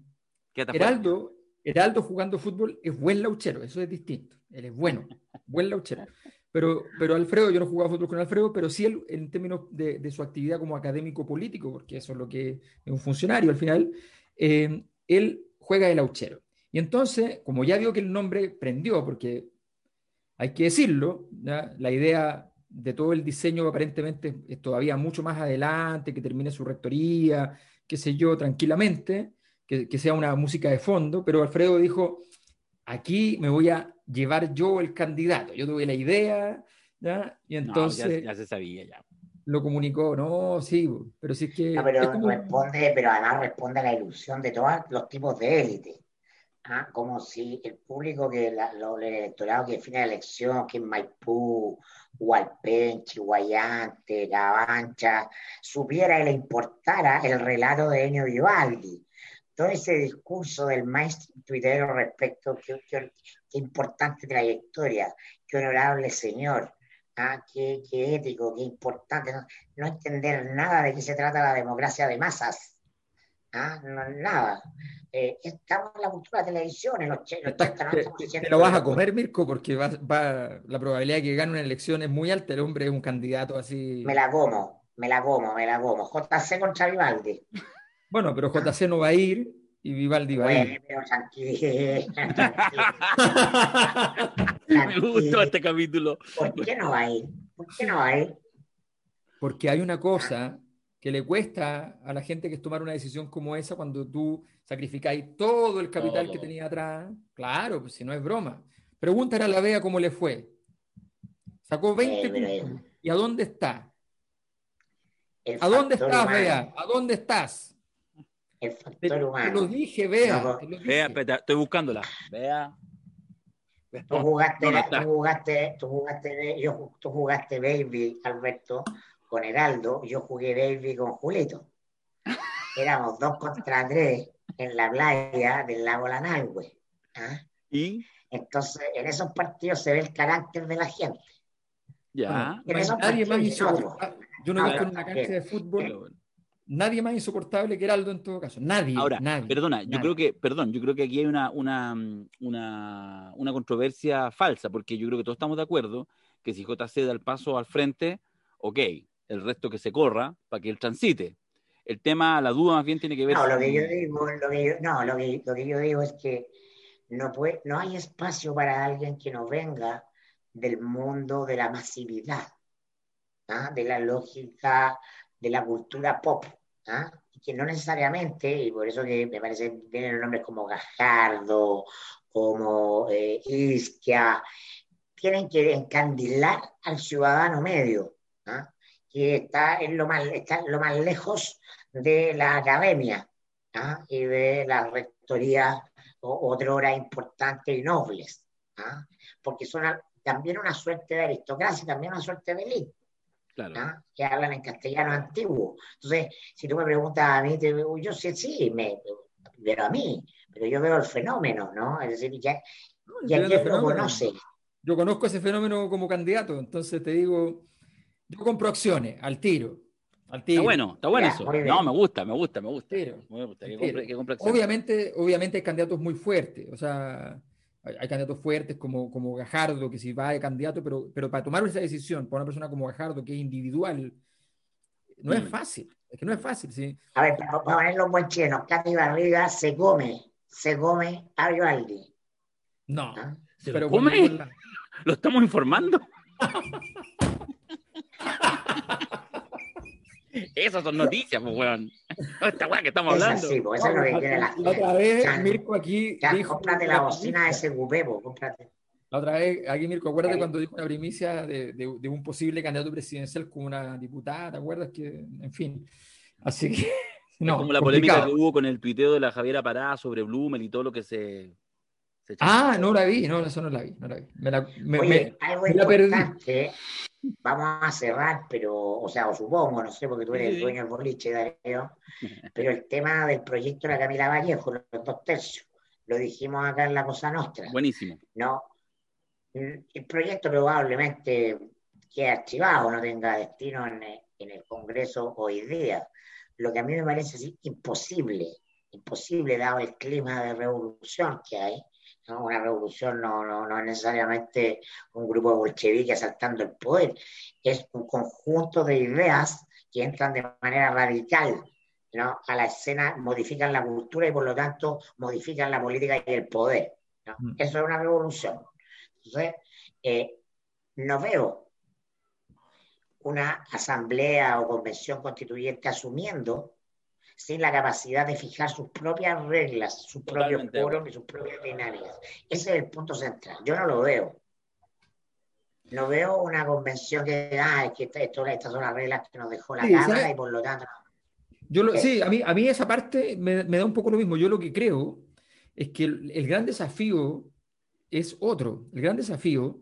Heraldo, Heraldo jugando fútbol es buen lauchero, eso es distinto. Él es bueno, buen lauchero. Pero, pero Alfredo, yo no jugaba fútbol con Alfredo, pero sí él, en términos de, de, su actividad como académico político, porque eso es lo que es un funcionario al final, eh, él juega de lauchero. Y entonces, como ya vio que el nombre prendió, porque hay que decirlo, ¿ya? la idea de todo el diseño aparentemente es todavía mucho más adelante, que termine su rectoría, qué sé yo, tranquilamente, que, que, sea una música de fondo, pero Alfredo dijo, aquí me voy a llevar yo el candidato, yo tuve la idea, ¿ya? y entonces... No, ya, ya, se sabía, ya. Lo comunicó, no, sí, pero sí es que... No, pero, como... responde, pero además responde a la ilusión de todos los tipos de élite. ¿ah? Como si el público, que la, lo, el electorado que define la elección, que es Maipú, Hualpenchi, Guayante, Gavancha, supiera y le importara el relato de Enio Vivaldi todo ese discurso del maestro tuitero respecto a qué, qué, qué, importante trayectoria, qué honorable señor, ¿ah? qué, qué, ético, qué importante, no, no, entender nada de qué se trata la democracia de masas, ¿ah? no, nada. Eh, estamos en la cultura de televisión, en los, los te, te, te, lo vas a comer, Mirko, porque va, va, la probabilidad de que gane una elección es muy alta, el hombre es un candidato así... Me la como, me la como, me la como. JC contra Vivaldi. Bueno, pero JC no va a ir y Vivaldi va bueno, a ir. Pero tranquilo, Me gustó este capítulo. ¿Por qué no va a ir? ¿Por qué no va a ir? Porque hay una cosa que le cuesta a la gente que es tomar una decisión como esa cuando tú sacrificáis todo el capital todo. que tenía atrás. Claro, pues si no es broma. Pregúntale a la Vea cómo le fue. Sacó 20 Eh, puntos. ¿Y a dónde está? ¿A dónde estás, humano, Bea? ¿A dónde estás? El Te, factor te lo dije, Bea. No, dije. Vea, espera, estoy buscándola. Vea. Tú jugaste, No, no tú jugaste, tú jugaste, yo, tú jugaste Baby, Alberto, con Heraldo, yo jugué Baby con Julito. Éramos dos contra tres en la playa del lago Lanalhue. ¿ah? Y Entonces, en esos partidos se ve el carácter de la gente. ya. En esos Nadie más partidos. Yo no he visto una cancha de fútbol Pero bueno. Nadie más insoportable que Heraldo en todo caso. Nadie. Ahora, nadie, perdona, yo creo que, perdón, yo creo que aquí hay una, una, una, una controversia falsa, porque yo creo que todos estamos de acuerdo que si JC da el paso al frente, ok, el resto que se corra para que él transite. El tema, la duda más bien tiene que ver No, lo que yo digo, lo que yo, no, lo que, lo que yo digo es que no, puede, no hay espacio para alguien que no venga del mundo de la masividad, ¿ah? de la lógica de la cultura pop, ¿ah? y que no necesariamente, y por eso que me parece vienen nombres como Gajardo, como eh, Isquia, tienen que encandilar al ciudadano medio, ¿ah? que está en lo más, está lo más lejos de la academia ¿ah? y de la rectoría o otrora importantes y nobles, ¿ah? porque son también una suerte de aristocracia, también una suerte de élite, Claro. ¿ah? que hablan en castellano antiguo. Entonces, si tú me preguntas a mí, te- yo sé, sí, me, pero a mí, pero yo veo el fenómeno, ¿no? Es decir, ya, ya quién el lo conoce. Yo conozco ese fenómeno como candidato, entonces te digo, yo compro acciones al tiro. Al tiro. Está bueno, está bueno Ya, eso. No, me gusta, me gusta, me gusta. Tiro. Me gusta, que Tiro. compre, que compre acciones. Obviamente, obviamente hay candidatos muy fuertes, o sea, hay, candidatos fuertes como, como Gajardo, que si va de candidato, pero, pero para tomar esa decisión para una persona como Gajardo, que es individual, no es Mm. fácil, es que no es fácil, ¿sí? A ver, para, para ponerlo en buen chino, Katy Barriga se come, se come a Vivaldi. No, ¿ah? ¿Se lo pero come? la- ¿Lo estamos informando? Esas son noticias, pues, weón. Esta weá que estamos hablando. Es así, pues, eso es lo que quiere la, la otra vez, Mirko aquí ya, dijo... Cómprate la bocina de ese gupebo, cómprate. La otra vez, aquí Mirko, acuérdate cuando dijo una primicia de, de, de, un posible candidato presidencial con una diputada, ¿te acuerdas? que En fin, así que... No, como la polémica que hubo con el tuiteo de la Javiera Pará sobre Blumel y todo lo que se... se ah, no la vi, no, eso no la vi, no la vi. Me la, me, Oye, me, algo me la importante, vamos a cerrar, pero, o sea, o supongo, no sé, porque tú eres el dueño del boliche, Darío, pero el tema del proyecto de la Camila Vallejo, los dos tercios, lo dijimos acá en la Cosa Nostra. Buenísimo. No, el proyecto probablemente quede archivado, no tenga destino en, en el Congreso hoy día lo que a mí me parece así, imposible, imposible dado el clima de revolución que hay. ¿No? Una revolución no, no, no es necesariamente un grupo de bolcheviques asaltando el poder, es un conjunto de ideas que entran de manera radical ¿no? a la escena, modifican la cultura y por lo tanto modifican la política y el poder. ¿no? Mm. Eso es una revolución. Entonces, eh, no veo una asamblea o convención constituyente asumiendo sin la capacidad de fijar sus propias reglas, sus propios foros y sus propias binarias. Ese es el punto central. Yo no lo veo. No veo una convención que, ah, que esto, estas son las reglas que nos dejó la Cámara y por lo tanto. Yo lo, sí, a mí, a mí esa parte me, me, da un poco lo mismo. Yo lo que creo es que el, el gran desafío es otro. El gran desafío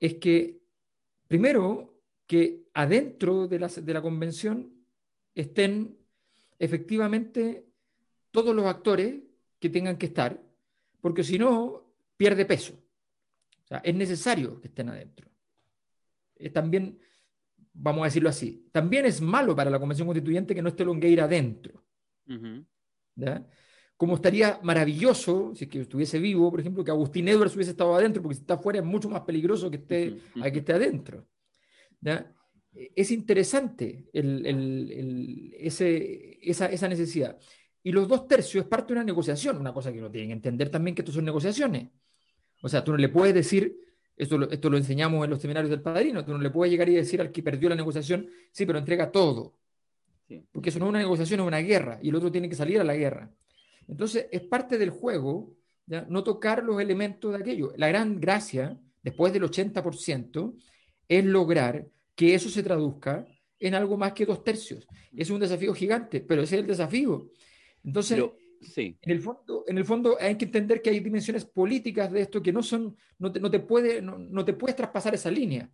es que, primero, que adentro de la, de la convención estén efectivamente todos los actores que tengan que estar, porque si no, pierde peso. O sea, es necesario que estén adentro. Es también, vamos a decirlo así, también es malo para la Convención Constituyente que no esté Longueira adentro. ¿ya? Como estaría maravilloso, si es que estuviese vivo, por ejemplo, que Agustín Edwards hubiese estado adentro, porque si está afuera es mucho más peligroso que esté, a que esté adentro. Es interesante ese, esa, necesidad. Y los dos tercios es parte de una negociación, una cosa que uno tiene que entender también que esto son negociaciones. O sea, tú no le puedes decir, esto lo, esto lo enseñamos en los seminarios del padrino, tú no le puedes llegar y decir al que perdió la negociación, sí, pero entrega todo. Porque eso no es una negociación, es una guerra, y el otro tiene que salir a la guerra. Entonces, es parte del juego no tocar los elementos de aquello. La gran gracia, después del 80%, es lograr que eso se traduzca en algo más que dos tercios. Es un desafío gigante, pero ese es el desafío. Entonces, sí. en, el fondo, en el fondo hay que entender que hay dimensiones políticas de esto que no son, no te, no te, puede, no, te puedes traspasar esa línea.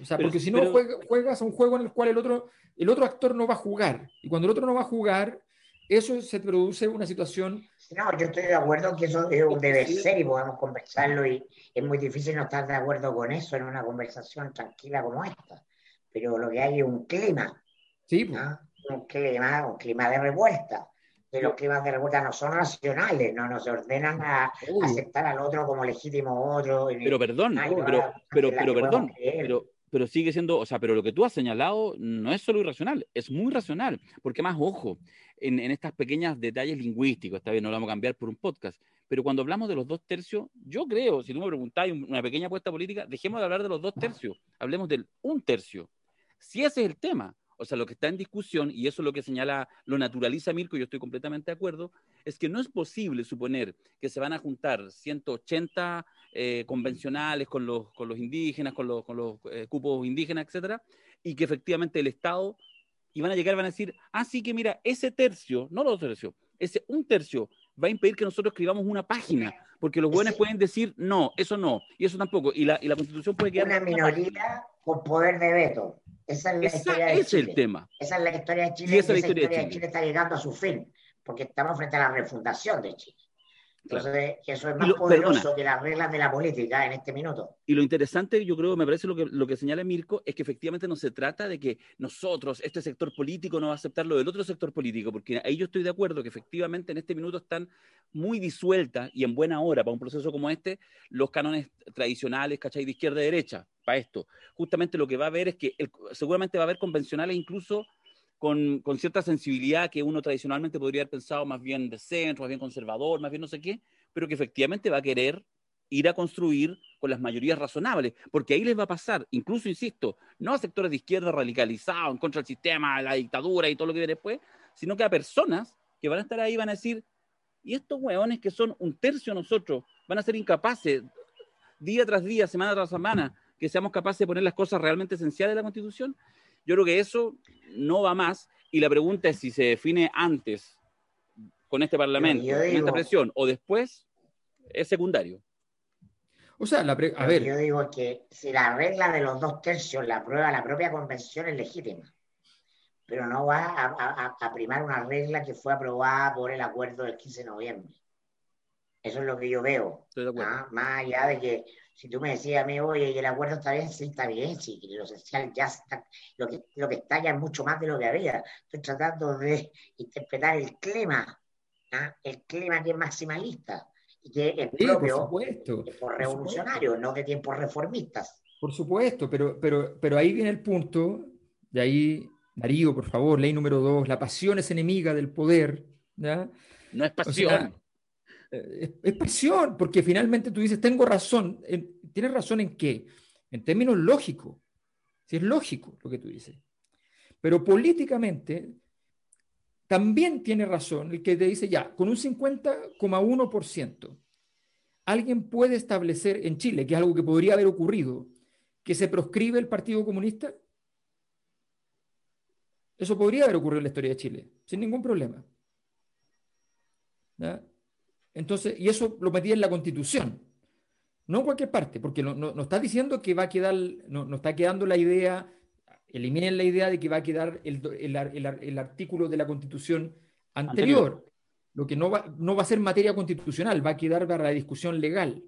O sea, porque si no juegas a un juego en el cual el otro, el otro actor no va a jugar. Y cuando el otro no va a jugar, eso se produce una situación... No, yo estoy de acuerdo que eso es un deber ser y podemos conversarlo y es muy difícil no estar de acuerdo con eso en una conversación tranquila como esta. Pero lo que hay es un clima. Sí. Pues. Un clima, un clima de revuelta. Que los climas de revuelta no son racionales, no nos ordenan a aceptar al otro como legítimo otro. Pero perdón, pero, pero, pero perdón, pero, pero sigue siendo, o sea, pero lo que tú has señalado no es solo irracional, es muy racional, porque más ojo, en, en estas pequeñas detalles lingüísticos, esta vez no lo vamos a cambiar por un podcast, pero cuando hablamos de los dos tercios, yo creo, si tú me preguntáis una pequeña apuesta política, dejemos de hablar de los dos tercios, hablemos del un tercio. Si ese es el tema, o sea, lo que está en discusión, y eso es lo que señala, lo naturaliza Mirko, y yo estoy completamente de acuerdo, es que no es posible suponer que se van a juntar 180 eh, convencionales con los, con los indígenas, con los, con los eh, cupos indígenas, etcétera, y que efectivamente el Estado, y van a llegar, van a decir, ah, sí que mira, ese tercio, no los tercios, ese un tercio va a impedir que nosotros escribamos una página, porque los buenos pueden decir, no, eso no, y eso tampoco, y la, y la constitución puede quedar... Una minoría con poder de veto. Esa es la historia de es el tema. Esa es la historia de Chile. Y esa, historia, de Chile está llegando a su fin, porque estamos frente a la refundación de Chile. Entonces, eso es más poderoso que las reglas de la política en este minuto. Y lo interesante, yo creo, me parece lo que, lo que señala Mirko, es que efectivamente no se trata de que nosotros, este sector político, no va a aceptar lo del otro sector político, porque ahí yo estoy de acuerdo que efectivamente en este minuto están muy disueltas y en buena hora para un proceso como este los cánones tradicionales, ¿cachai? De izquierda y derecha, para esto. Justamente lo que va a haber es que seguramente va a haber convencionales incluso con, cierta sensibilidad que uno tradicionalmente podría haber pensado más bien de centro, más bien conservador, más bien no sé qué, pero que efectivamente va a querer ir a construir con las mayorías razonables, porque ahí les va a pasar, incluso, insisto, no a sectores de izquierda radicalizados en contra del sistema, la dictadura y todo lo que viene después, sino que a personas que van a estar ahí van a decir, y estos hueones que son un tercio de nosotros van a ser incapaces día tras día, semana tras semana, que seamos capaces de poner las cosas realmente esenciales de la Constitución. Yo creo que eso no va más y la pregunta es si se define antes con este Parlamento, con esta presión, o después, es secundario. O sea, la a ver. Yo digo que si la regla de los dos tercios la aprueba la propia convención es legítima, pero no va a, primar una regla que fue aprobada por el acuerdo del 15 de noviembre. Eso es lo que yo veo. ¿ah? Más allá de que si tú me decías a mí, oye, y el acuerdo está bien, sí, está bien, sí, lo esencial ya está, lo que, lo que está ya es mucho más de lo que había. Estoy tratando de interpretar el clima, ¿ah? el clima que es maximalista y que es propio por revolucionario, no de tiempos reformistas. Por supuesto, pero, pero, pero ahí viene el punto, de ahí, Darío, por favor, ley número dos, la pasión es enemiga del poder. ¿ya? No es pasión. Es, pasión, porque finalmente tú dices, tengo razón. ¿Tienes razón en qué? En términos lógicos. Si es lógico lo que tú dices. Pero políticamente también tiene razón el que te dice, ya, con un 50,1%, alguien puede establecer en Chile, que es algo que podría haber ocurrido, que se proscribe el Partido Comunista. Eso podría haber ocurrido en la historia de Chile, sin ningún problema. Entonces, y eso lo metía en la Constitución, no en cualquier parte, porque no, no, está diciendo que va a quedar, no, no, está quedando la idea, eliminen la idea de que va a quedar el, el, el, artículo de la Constitución anterior. Lo que no va, no va a ser materia constitucional, va a quedar para la discusión legal.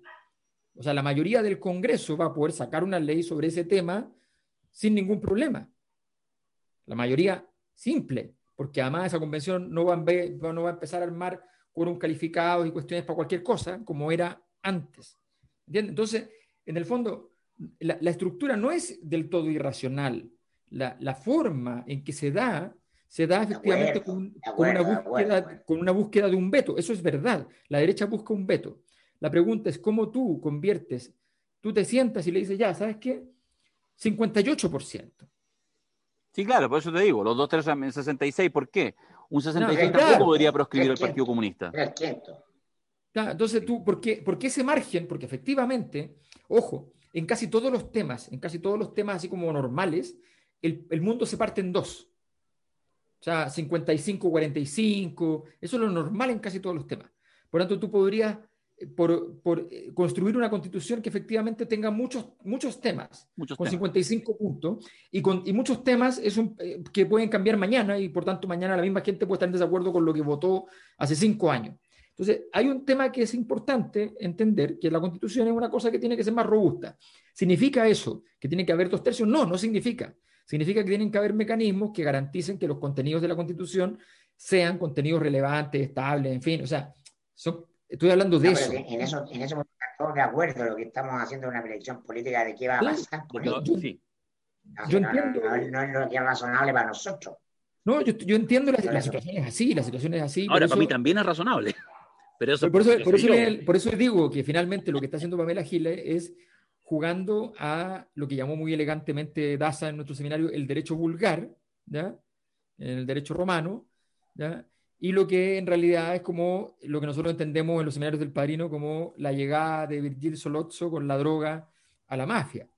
O sea, la mayoría del Congreso va a poder sacar una ley sobre ese tema sin ningún problema. La mayoría simple, porque además esa convención no va, a, no va a empezar a armar un calificados y cuestiones para cualquier cosa, como era antes. Entonces, en el fondo, la, estructura no es del todo irracional. La, forma en que se da, se da efectivamente con, una búsqueda, con una búsqueda de un veto. Eso es verdad. La derecha busca un veto. La pregunta es cómo tú conviertes, tú te sientas y le dices, ya, ¿sabes qué? 58%. Sí, claro, por eso te digo, los dos, tres, 66, ¿por qué? Un 65 tampoco podría proscribir el Partido Comunista. entonces tú, ¿por qué, ¿por qué ese margen? Porque efectivamente, ojo, en casi todos los temas, en casi todos los temas así como normales, el, el mundo se parte en dos. O sea, 55-45, eso es lo normal en casi todos los temas. Por lo tanto, tú podrías por, por, eh, construir una constitución que efectivamente tenga muchos, muchos temas, con 55 puntos, y, con, y muchos temas es un, eh, que pueden cambiar mañana, y por tanto mañana la misma gente puede estar en desacuerdo con lo que votó hace cinco años. Entonces, hay un tema que es importante entender, que la constitución es una cosa que tiene que ser más robusta. ¿Significa eso que tiene que haber dos tercios? No, no significa. Significa que tienen que haber mecanismos que garanticen que los contenidos de la constitución sean contenidos relevantes, estables, en fin, o sea, son Estoy hablando de eso. En eso, en eso estamos de acuerdo. Lo que estamos haciendo es una predicción política de qué va a pasar. yo, yo entiendo. No, es lo que es razonable para nosotros. No, yo, yo entiendo la, la, situación es así, la situación es así. Ahora, para mí también es razonable. Pero eso, por, eso, por, eso por, eso, digo que finalmente lo que está haciendo Pamela Giles es jugando a lo que llamó muy elegantemente Daza en nuestro seminario el derecho vulgar, ¿ya? el derecho romano, ¿ya? Y lo que en realidad es como lo que nosotros entendemos en los seminarios del Padrino como la llegada de Virgil Solozzo con la droga a la mafia.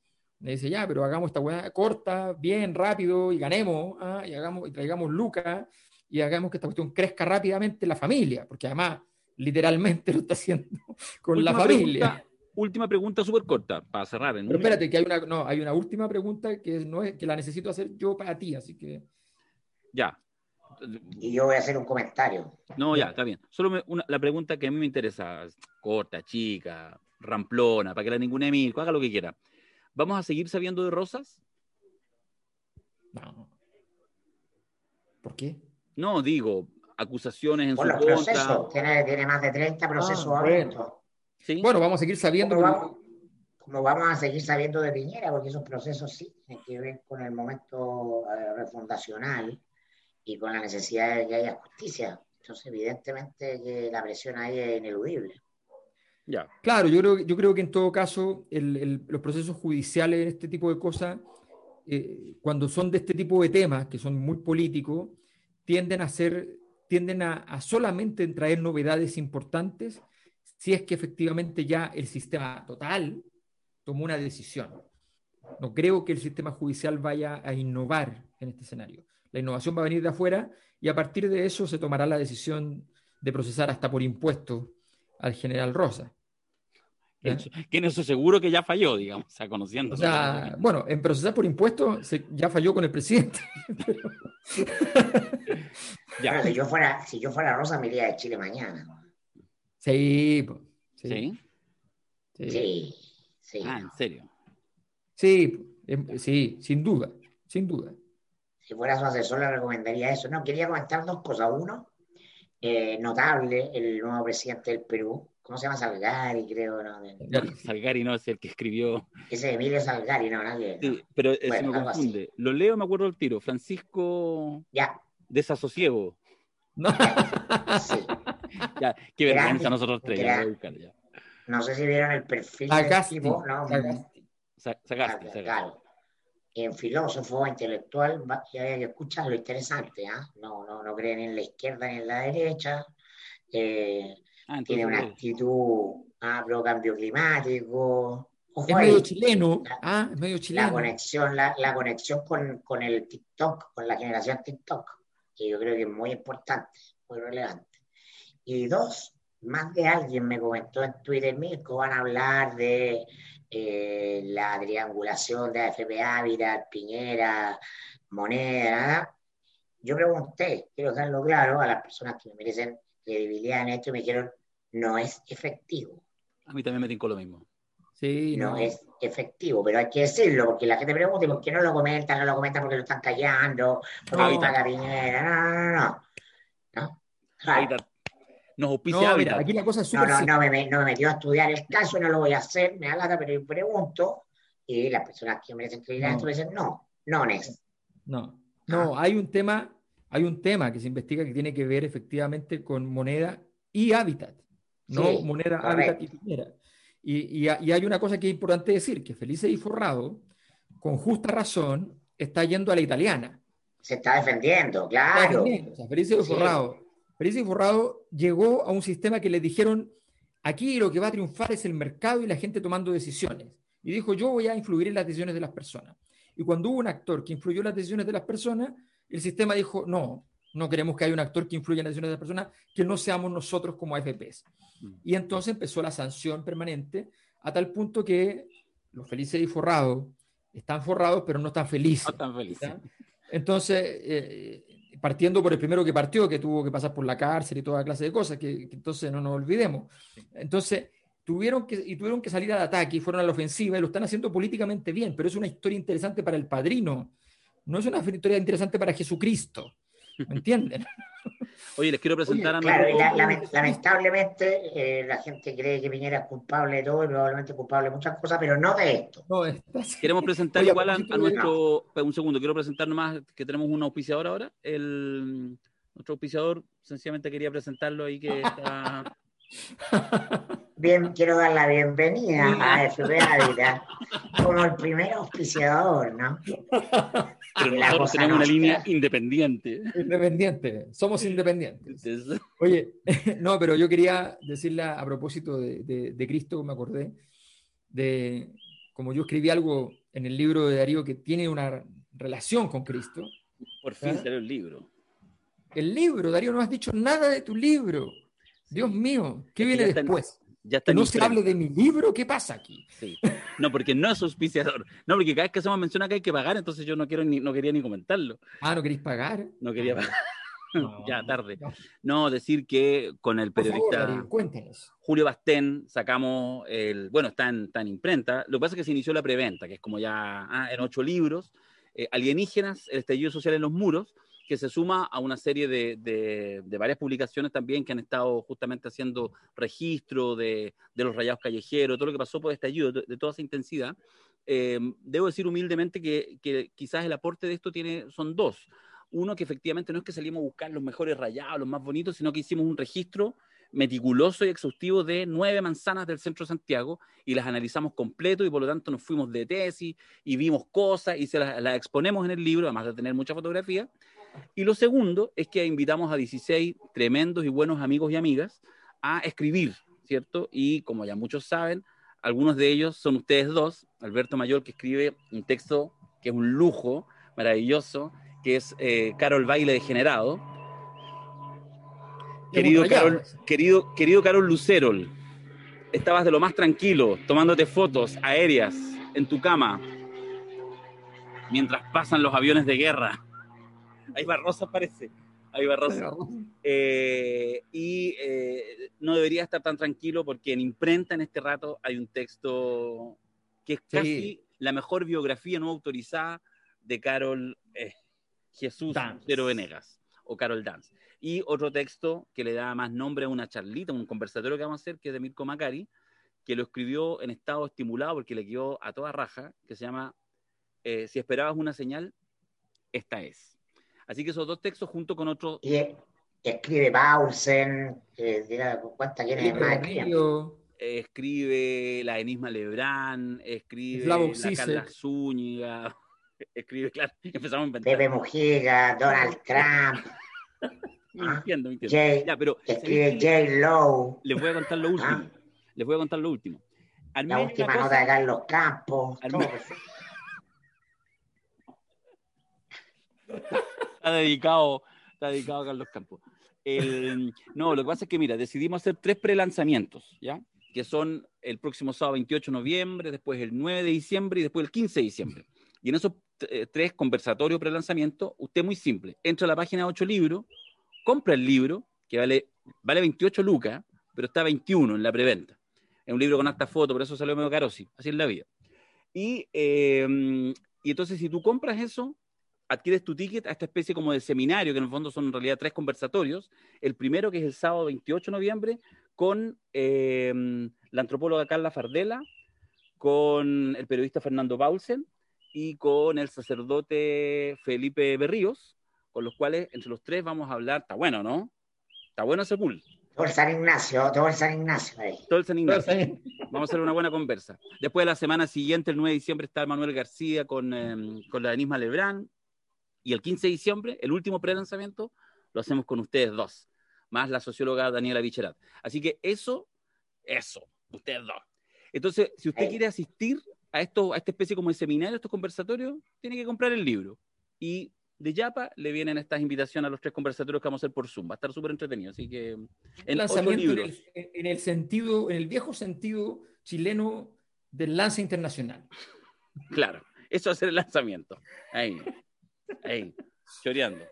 Le dice, ya, pero hagamos esta hueá corta, bien, rápido, y ganemos, ¿ah? y, hagamos, y traigamos lucas, y hagamos que esta cuestión crezca rápidamente la familia, porque además literalmente lo está haciendo con la familia. última pregunta súper corta, para cerrar. pero espérate, que hay una, no, hay una última pregunta que, no es, que la necesito hacer yo para ti, así que... Ya, y yo voy a hacer un comentario. No, ya, está bien. Solo la pregunta que a mí me interesa, corta, chica, ramplona, para que la ninguna Mirko, haga lo que quiera. ¿Vamos a seguir sabiendo de rosas? No. ¿Por qué? No, digo, acusaciones en su contra. Tiene, tiene, más de 30 procesos ah, abiertos. Bueno, vamos a seguir sabiendo. Como vamos, a seguir sabiendo de Piñera, porque esos procesos sí tienen que ver con el momento eh, refundacional y con la necesidad de que haya justicia. Entonces, evidentemente que la presión ahí es ineludible. Ya. Claro, yo creo, yo creo que en todo caso los procesos judiciales en este tipo de cosas, eh, cuando son de este tipo de temas, que son muy políticos, tienden a ser, tienden a, solamente traer novedades importantes si es que efectivamente ya el sistema total tomó una decisión. No creo que el sistema judicial vaya a innovar en este escenario. La innovación va a venir de afuera y a partir de eso se tomará la decisión de procesar hasta por impuestos al general Rosa. Que no seguro que ya falló, digamos, o sea, conociendo. O sea, bueno, en procesar por impuestos ya falló con el presidente. ya. si, yo fuera, si yo fuera Rosa, me iría de Chile mañana. Sí, sí. Sí. Sí. Ah, ¿en serio? Sí, em, sí, sin duda, sin duda. Si fuera su asesor, le recomendaría eso. No, quería comentar dos cosas. Uno, eh, notable, el nuevo presidente del Perú, ¿Cómo se llama? Salgari, creo, ¿no? Salgari no es el que escribió. Ese Emilio Salgari, no, nadie. Sí, pero eh, se me confunde. Lo leo, me acuerdo del tiro. Francisco. Ya. Desasosiego. No. Sí. Ya, qué vergüenza nosotros tres. Ya, No sé si vieron el perfil del tipo. No, Sacaste, Claro. En filósofo, intelectual, y hay que escuchar lo interesante, ¿ah? No, no, no creen en la izquierda ni en la derecha. Eh, Ah, tiene una actitud ah, pro cambio climático. es medio chileno. La, ah, es medio chileno. La conexión, la, la conexión con, con, el TikTok, con la generación TikTok, que yo creo que es muy importante, muy relevante. Y dos, más de alguien me comentó en Twitter, Mirko, van a hablar de eh, la triangulación de AFP Ávila, Piñera, Moneda. Yo pregunté, quiero dejarlo claro a las personas que me merecen credibilidad en esto y me dijeron, no es efectivo. A mí también me dijo lo mismo. Sí, no, es efectivo, pero hay que decirlo, porque la gente pregunta, ¿por qué no lo comentan? No lo comentan porque lo están callando, porque no. paga Piñera. No, no, no. ¿No? Claro. Nos auspicia no, aquí la cosa es no, no, no, me, no me metió a estudiar el caso, no lo voy a hacer, me da pero yo pregunto, y las personas que merecen credibilidad no. esto dicen, no, no es. No, no, hay un tema hay un tema que se investiga que tiene que ver efectivamente con moneda y hábitat, no moneda, hábitat y piñera. Y, hay una cosa que es importante decir, que Felice y Forrado, con justa razón, está yendo a la italiana. Se está defendiendo, claro. Felice y Forrado, Felice y Forrado llegó a un sistema que le dijeron, aquí lo que va a triunfar es el mercado y la gente tomando decisiones. Y dijo, yo voy a influir en las decisiones de las personas. Y cuando hubo un actor que influyó en las decisiones de las personas, el sistema dijo, no, no queremos que haya un actor que influya en las decisiones de las personas, que no seamos nosotros como AFPs. Mm. Y entonces empezó la sanción permanente a tal punto que los felices y forrados están forrados, pero no están felices. No felices. Entonces, eh, partiendo por el primero que partió, que tuvo que pasar por la cárcel y toda clase de cosas, que, entonces no nos olvidemos. Entonces, tuvieron que, y tuvieron que salir al ataque y fueron a la ofensiva y lo están haciendo políticamente bien, pero es una historia interesante para el padrino no es una historia interesante para Jesucristo. ¿Me entienden? Oye, les quiero presentar a Claro, lamentablemente eh, la gente cree que Piñera es culpable de todo y probablemente culpable de muchas cosas, pero no de esto. Queremos presentar igual a, nuestro. Un segundo, quiero presentar nomás que tenemos un auspiciador ahora. El, nuestro auspiciador, sencillamente quería presentarlo ahí que está. Bien, quiero dar la bienvenida a FB Ávila como el primer auspiciador, ¿no? Pero nosotros tenemos una línea independiente. Independiente, somos independientes. Oye, no, pero yo quería decirle a propósito de, de, Cristo, me acordé, de como yo escribí algo en el libro de Darío que tiene una relación con Cristo. Por fin ¿Ah? salió el libro. El libro, Darío, no has dicho nada de tu libro. Dios mío, ¿qué viene después? que no se hable de mi libro, ¿qué pasa aquí? Sí. No, porque no es auspiciador. No, porque cada vez que hacemos mención acá hay que pagar, entonces yo no quiero ni, no quería ni comentarlo. Ah, ¿no queréis pagar? No quería pagar. ya, tarde. No. decir que con el periodista Julio Bastén sacamos el. Bueno, está en, imprenta. Lo que pasa es que se inició la preventa, que es como ya ah, en ocho libros. Eh, alienígenas, el estallido social en los muros que se suma a una serie de, varias publicaciones también que han estado justamente haciendo registro de, los rayados callejeros, todo lo que pasó por este ayudo, de, toda esa intensidad. Eh, debo decir humildemente que, quizás el aporte de esto tiene, son dos. Uno, que efectivamente no es que salimos a buscar los mejores rayados, los más bonitos, sino que hicimos un registro meticuloso y exhaustivo de nueve manzanas del centro de Santiago y las analizamos completo y por lo tanto nos fuimos de tesis y vimos cosas y se las, las exponemos en el libro, además de tener mucha fotografía Y lo segundo es que invitamos a 16 tremendos y buenos amigos y amigas a escribir, ¿cierto? Y como ya muchos saben, algunos de ellos son ustedes dos, Alberto Mayor, que escribe un texto que es un lujo maravilloso, que es eh, Carol Baile Degenerado. Querido Carol, querido, querido Carol Lucerol, estabas de lo más tranquilo, tomándote fotos aéreas en tu cama, mientras pasan los aviones de guerra. Ahí Barrosa parece. Ahí Barrosa. Eh, y eh, no debería estar tan tranquilo porque en imprenta en este rato hay un texto que es casi la mejor biografía no autorizada de Carol eh, Jesús de Venegas o Carol Dance. Y otro texto que le da más nombre a una charlita, un conversatorio que vamos a hacer, que es de Mirko Macari, que lo escribió en estado estimulado porque le quedó a toda raja, que se llama Si esperabas una señal, esta es. Así que esos dos textos junto con otros... Y escribe Bausen, ¿cuántas quién más? Escribe la Enisma Lebrán, escribe la Carla Zúñiga, escribe, claro, empezamos a inventar. Pepe Mujiga, Donald Trump. ¿Ah? entiendo, entiendo. Jay, ya, pero, escribe J. Lowe. Les voy a contar lo último. ¿Ah? Les voy a contar lo último. la última nota de Carlos Campos. Está dedicado, está dedicado a Carlos Campos. no, lo que pasa es que, mira, decidimos hacer tres prelanzamientos, ¿ya? Que son el próximo sábado 28 de noviembre, después el 9 de diciembre y después el 15 de diciembre. Y en esos eh, tres conversatorios prelanzamientos, usted muy simple, entra a la página de 8 libros, compra el libro, que vale, vale 28 lucas, pero está 21 en la preventa. Es un libro con alta foto, por eso salió medio caro, sí, así es la vida. Y, eh, y entonces, si tú compras eso, adquieres tu ticket a esta especie como de seminario, que en el fondo son en realidad tres conversatorios. El primero, que es el sábado 28 de noviembre, con em, la antropóloga Carla Fardela, con el periodista Fernando Paulsen y con el sacerdote Felipe Berríos, con los cuales entre los tres vamos a hablar. Está bueno, ¿no? Está bueno ese pool. Todo el San Ignacio, todo el San Ignacio. Todo el San Ignacio. Vamos a hacer una buena conversa. Después de la semana siguiente, el 9 de diciembre, está Manuel García con, em, con la Denisma Lebrán, y el 15 de diciembre, el último pre-lanzamiento, lo hacemos con ustedes dos, más la socióloga Daniela Bicherat. Así que eso, eso, ustedes dos. Entonces, si usted quiere asistir a, esto, a esta especie como de seminario, a estos conversatorios, tiene que comprar el libro. Y de Yapa le vienen estas invitaciones a los tres conversatorios que vamos a hacer por Zoom. Va a estar súper entretenido. Así que. En lanzamiento en el, en el, sentido, en el viejo sentido chileno del lance internacional. Claro, eso va a ser el lanzamiento. Ahí. Ahí, choreando.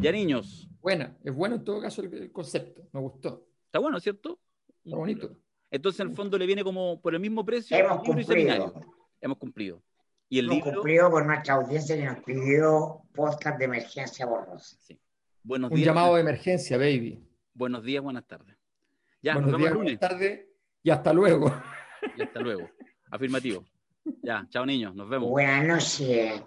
Ya, niños. Buena, es bueno en todo caso el, concepto, me gustó. Está bueno, ¿cierto? Está bonito. Entonces, en el fondo, le viene como por el mismo precio. Hemos cumplido. Hemos cumplido. Y el Hemos cumplido con nuestra audiencia que nos pidió podcast de emergencia borrosa. Sí. Buenos días. Un llamado de emergencia, baby. Buenos días, buenas tardes. Ya, buenos días, buenas tardes y hasta luego. Y hasta luego. Afirmativo. Ya, chao niños, nos vemos. Buenas noches.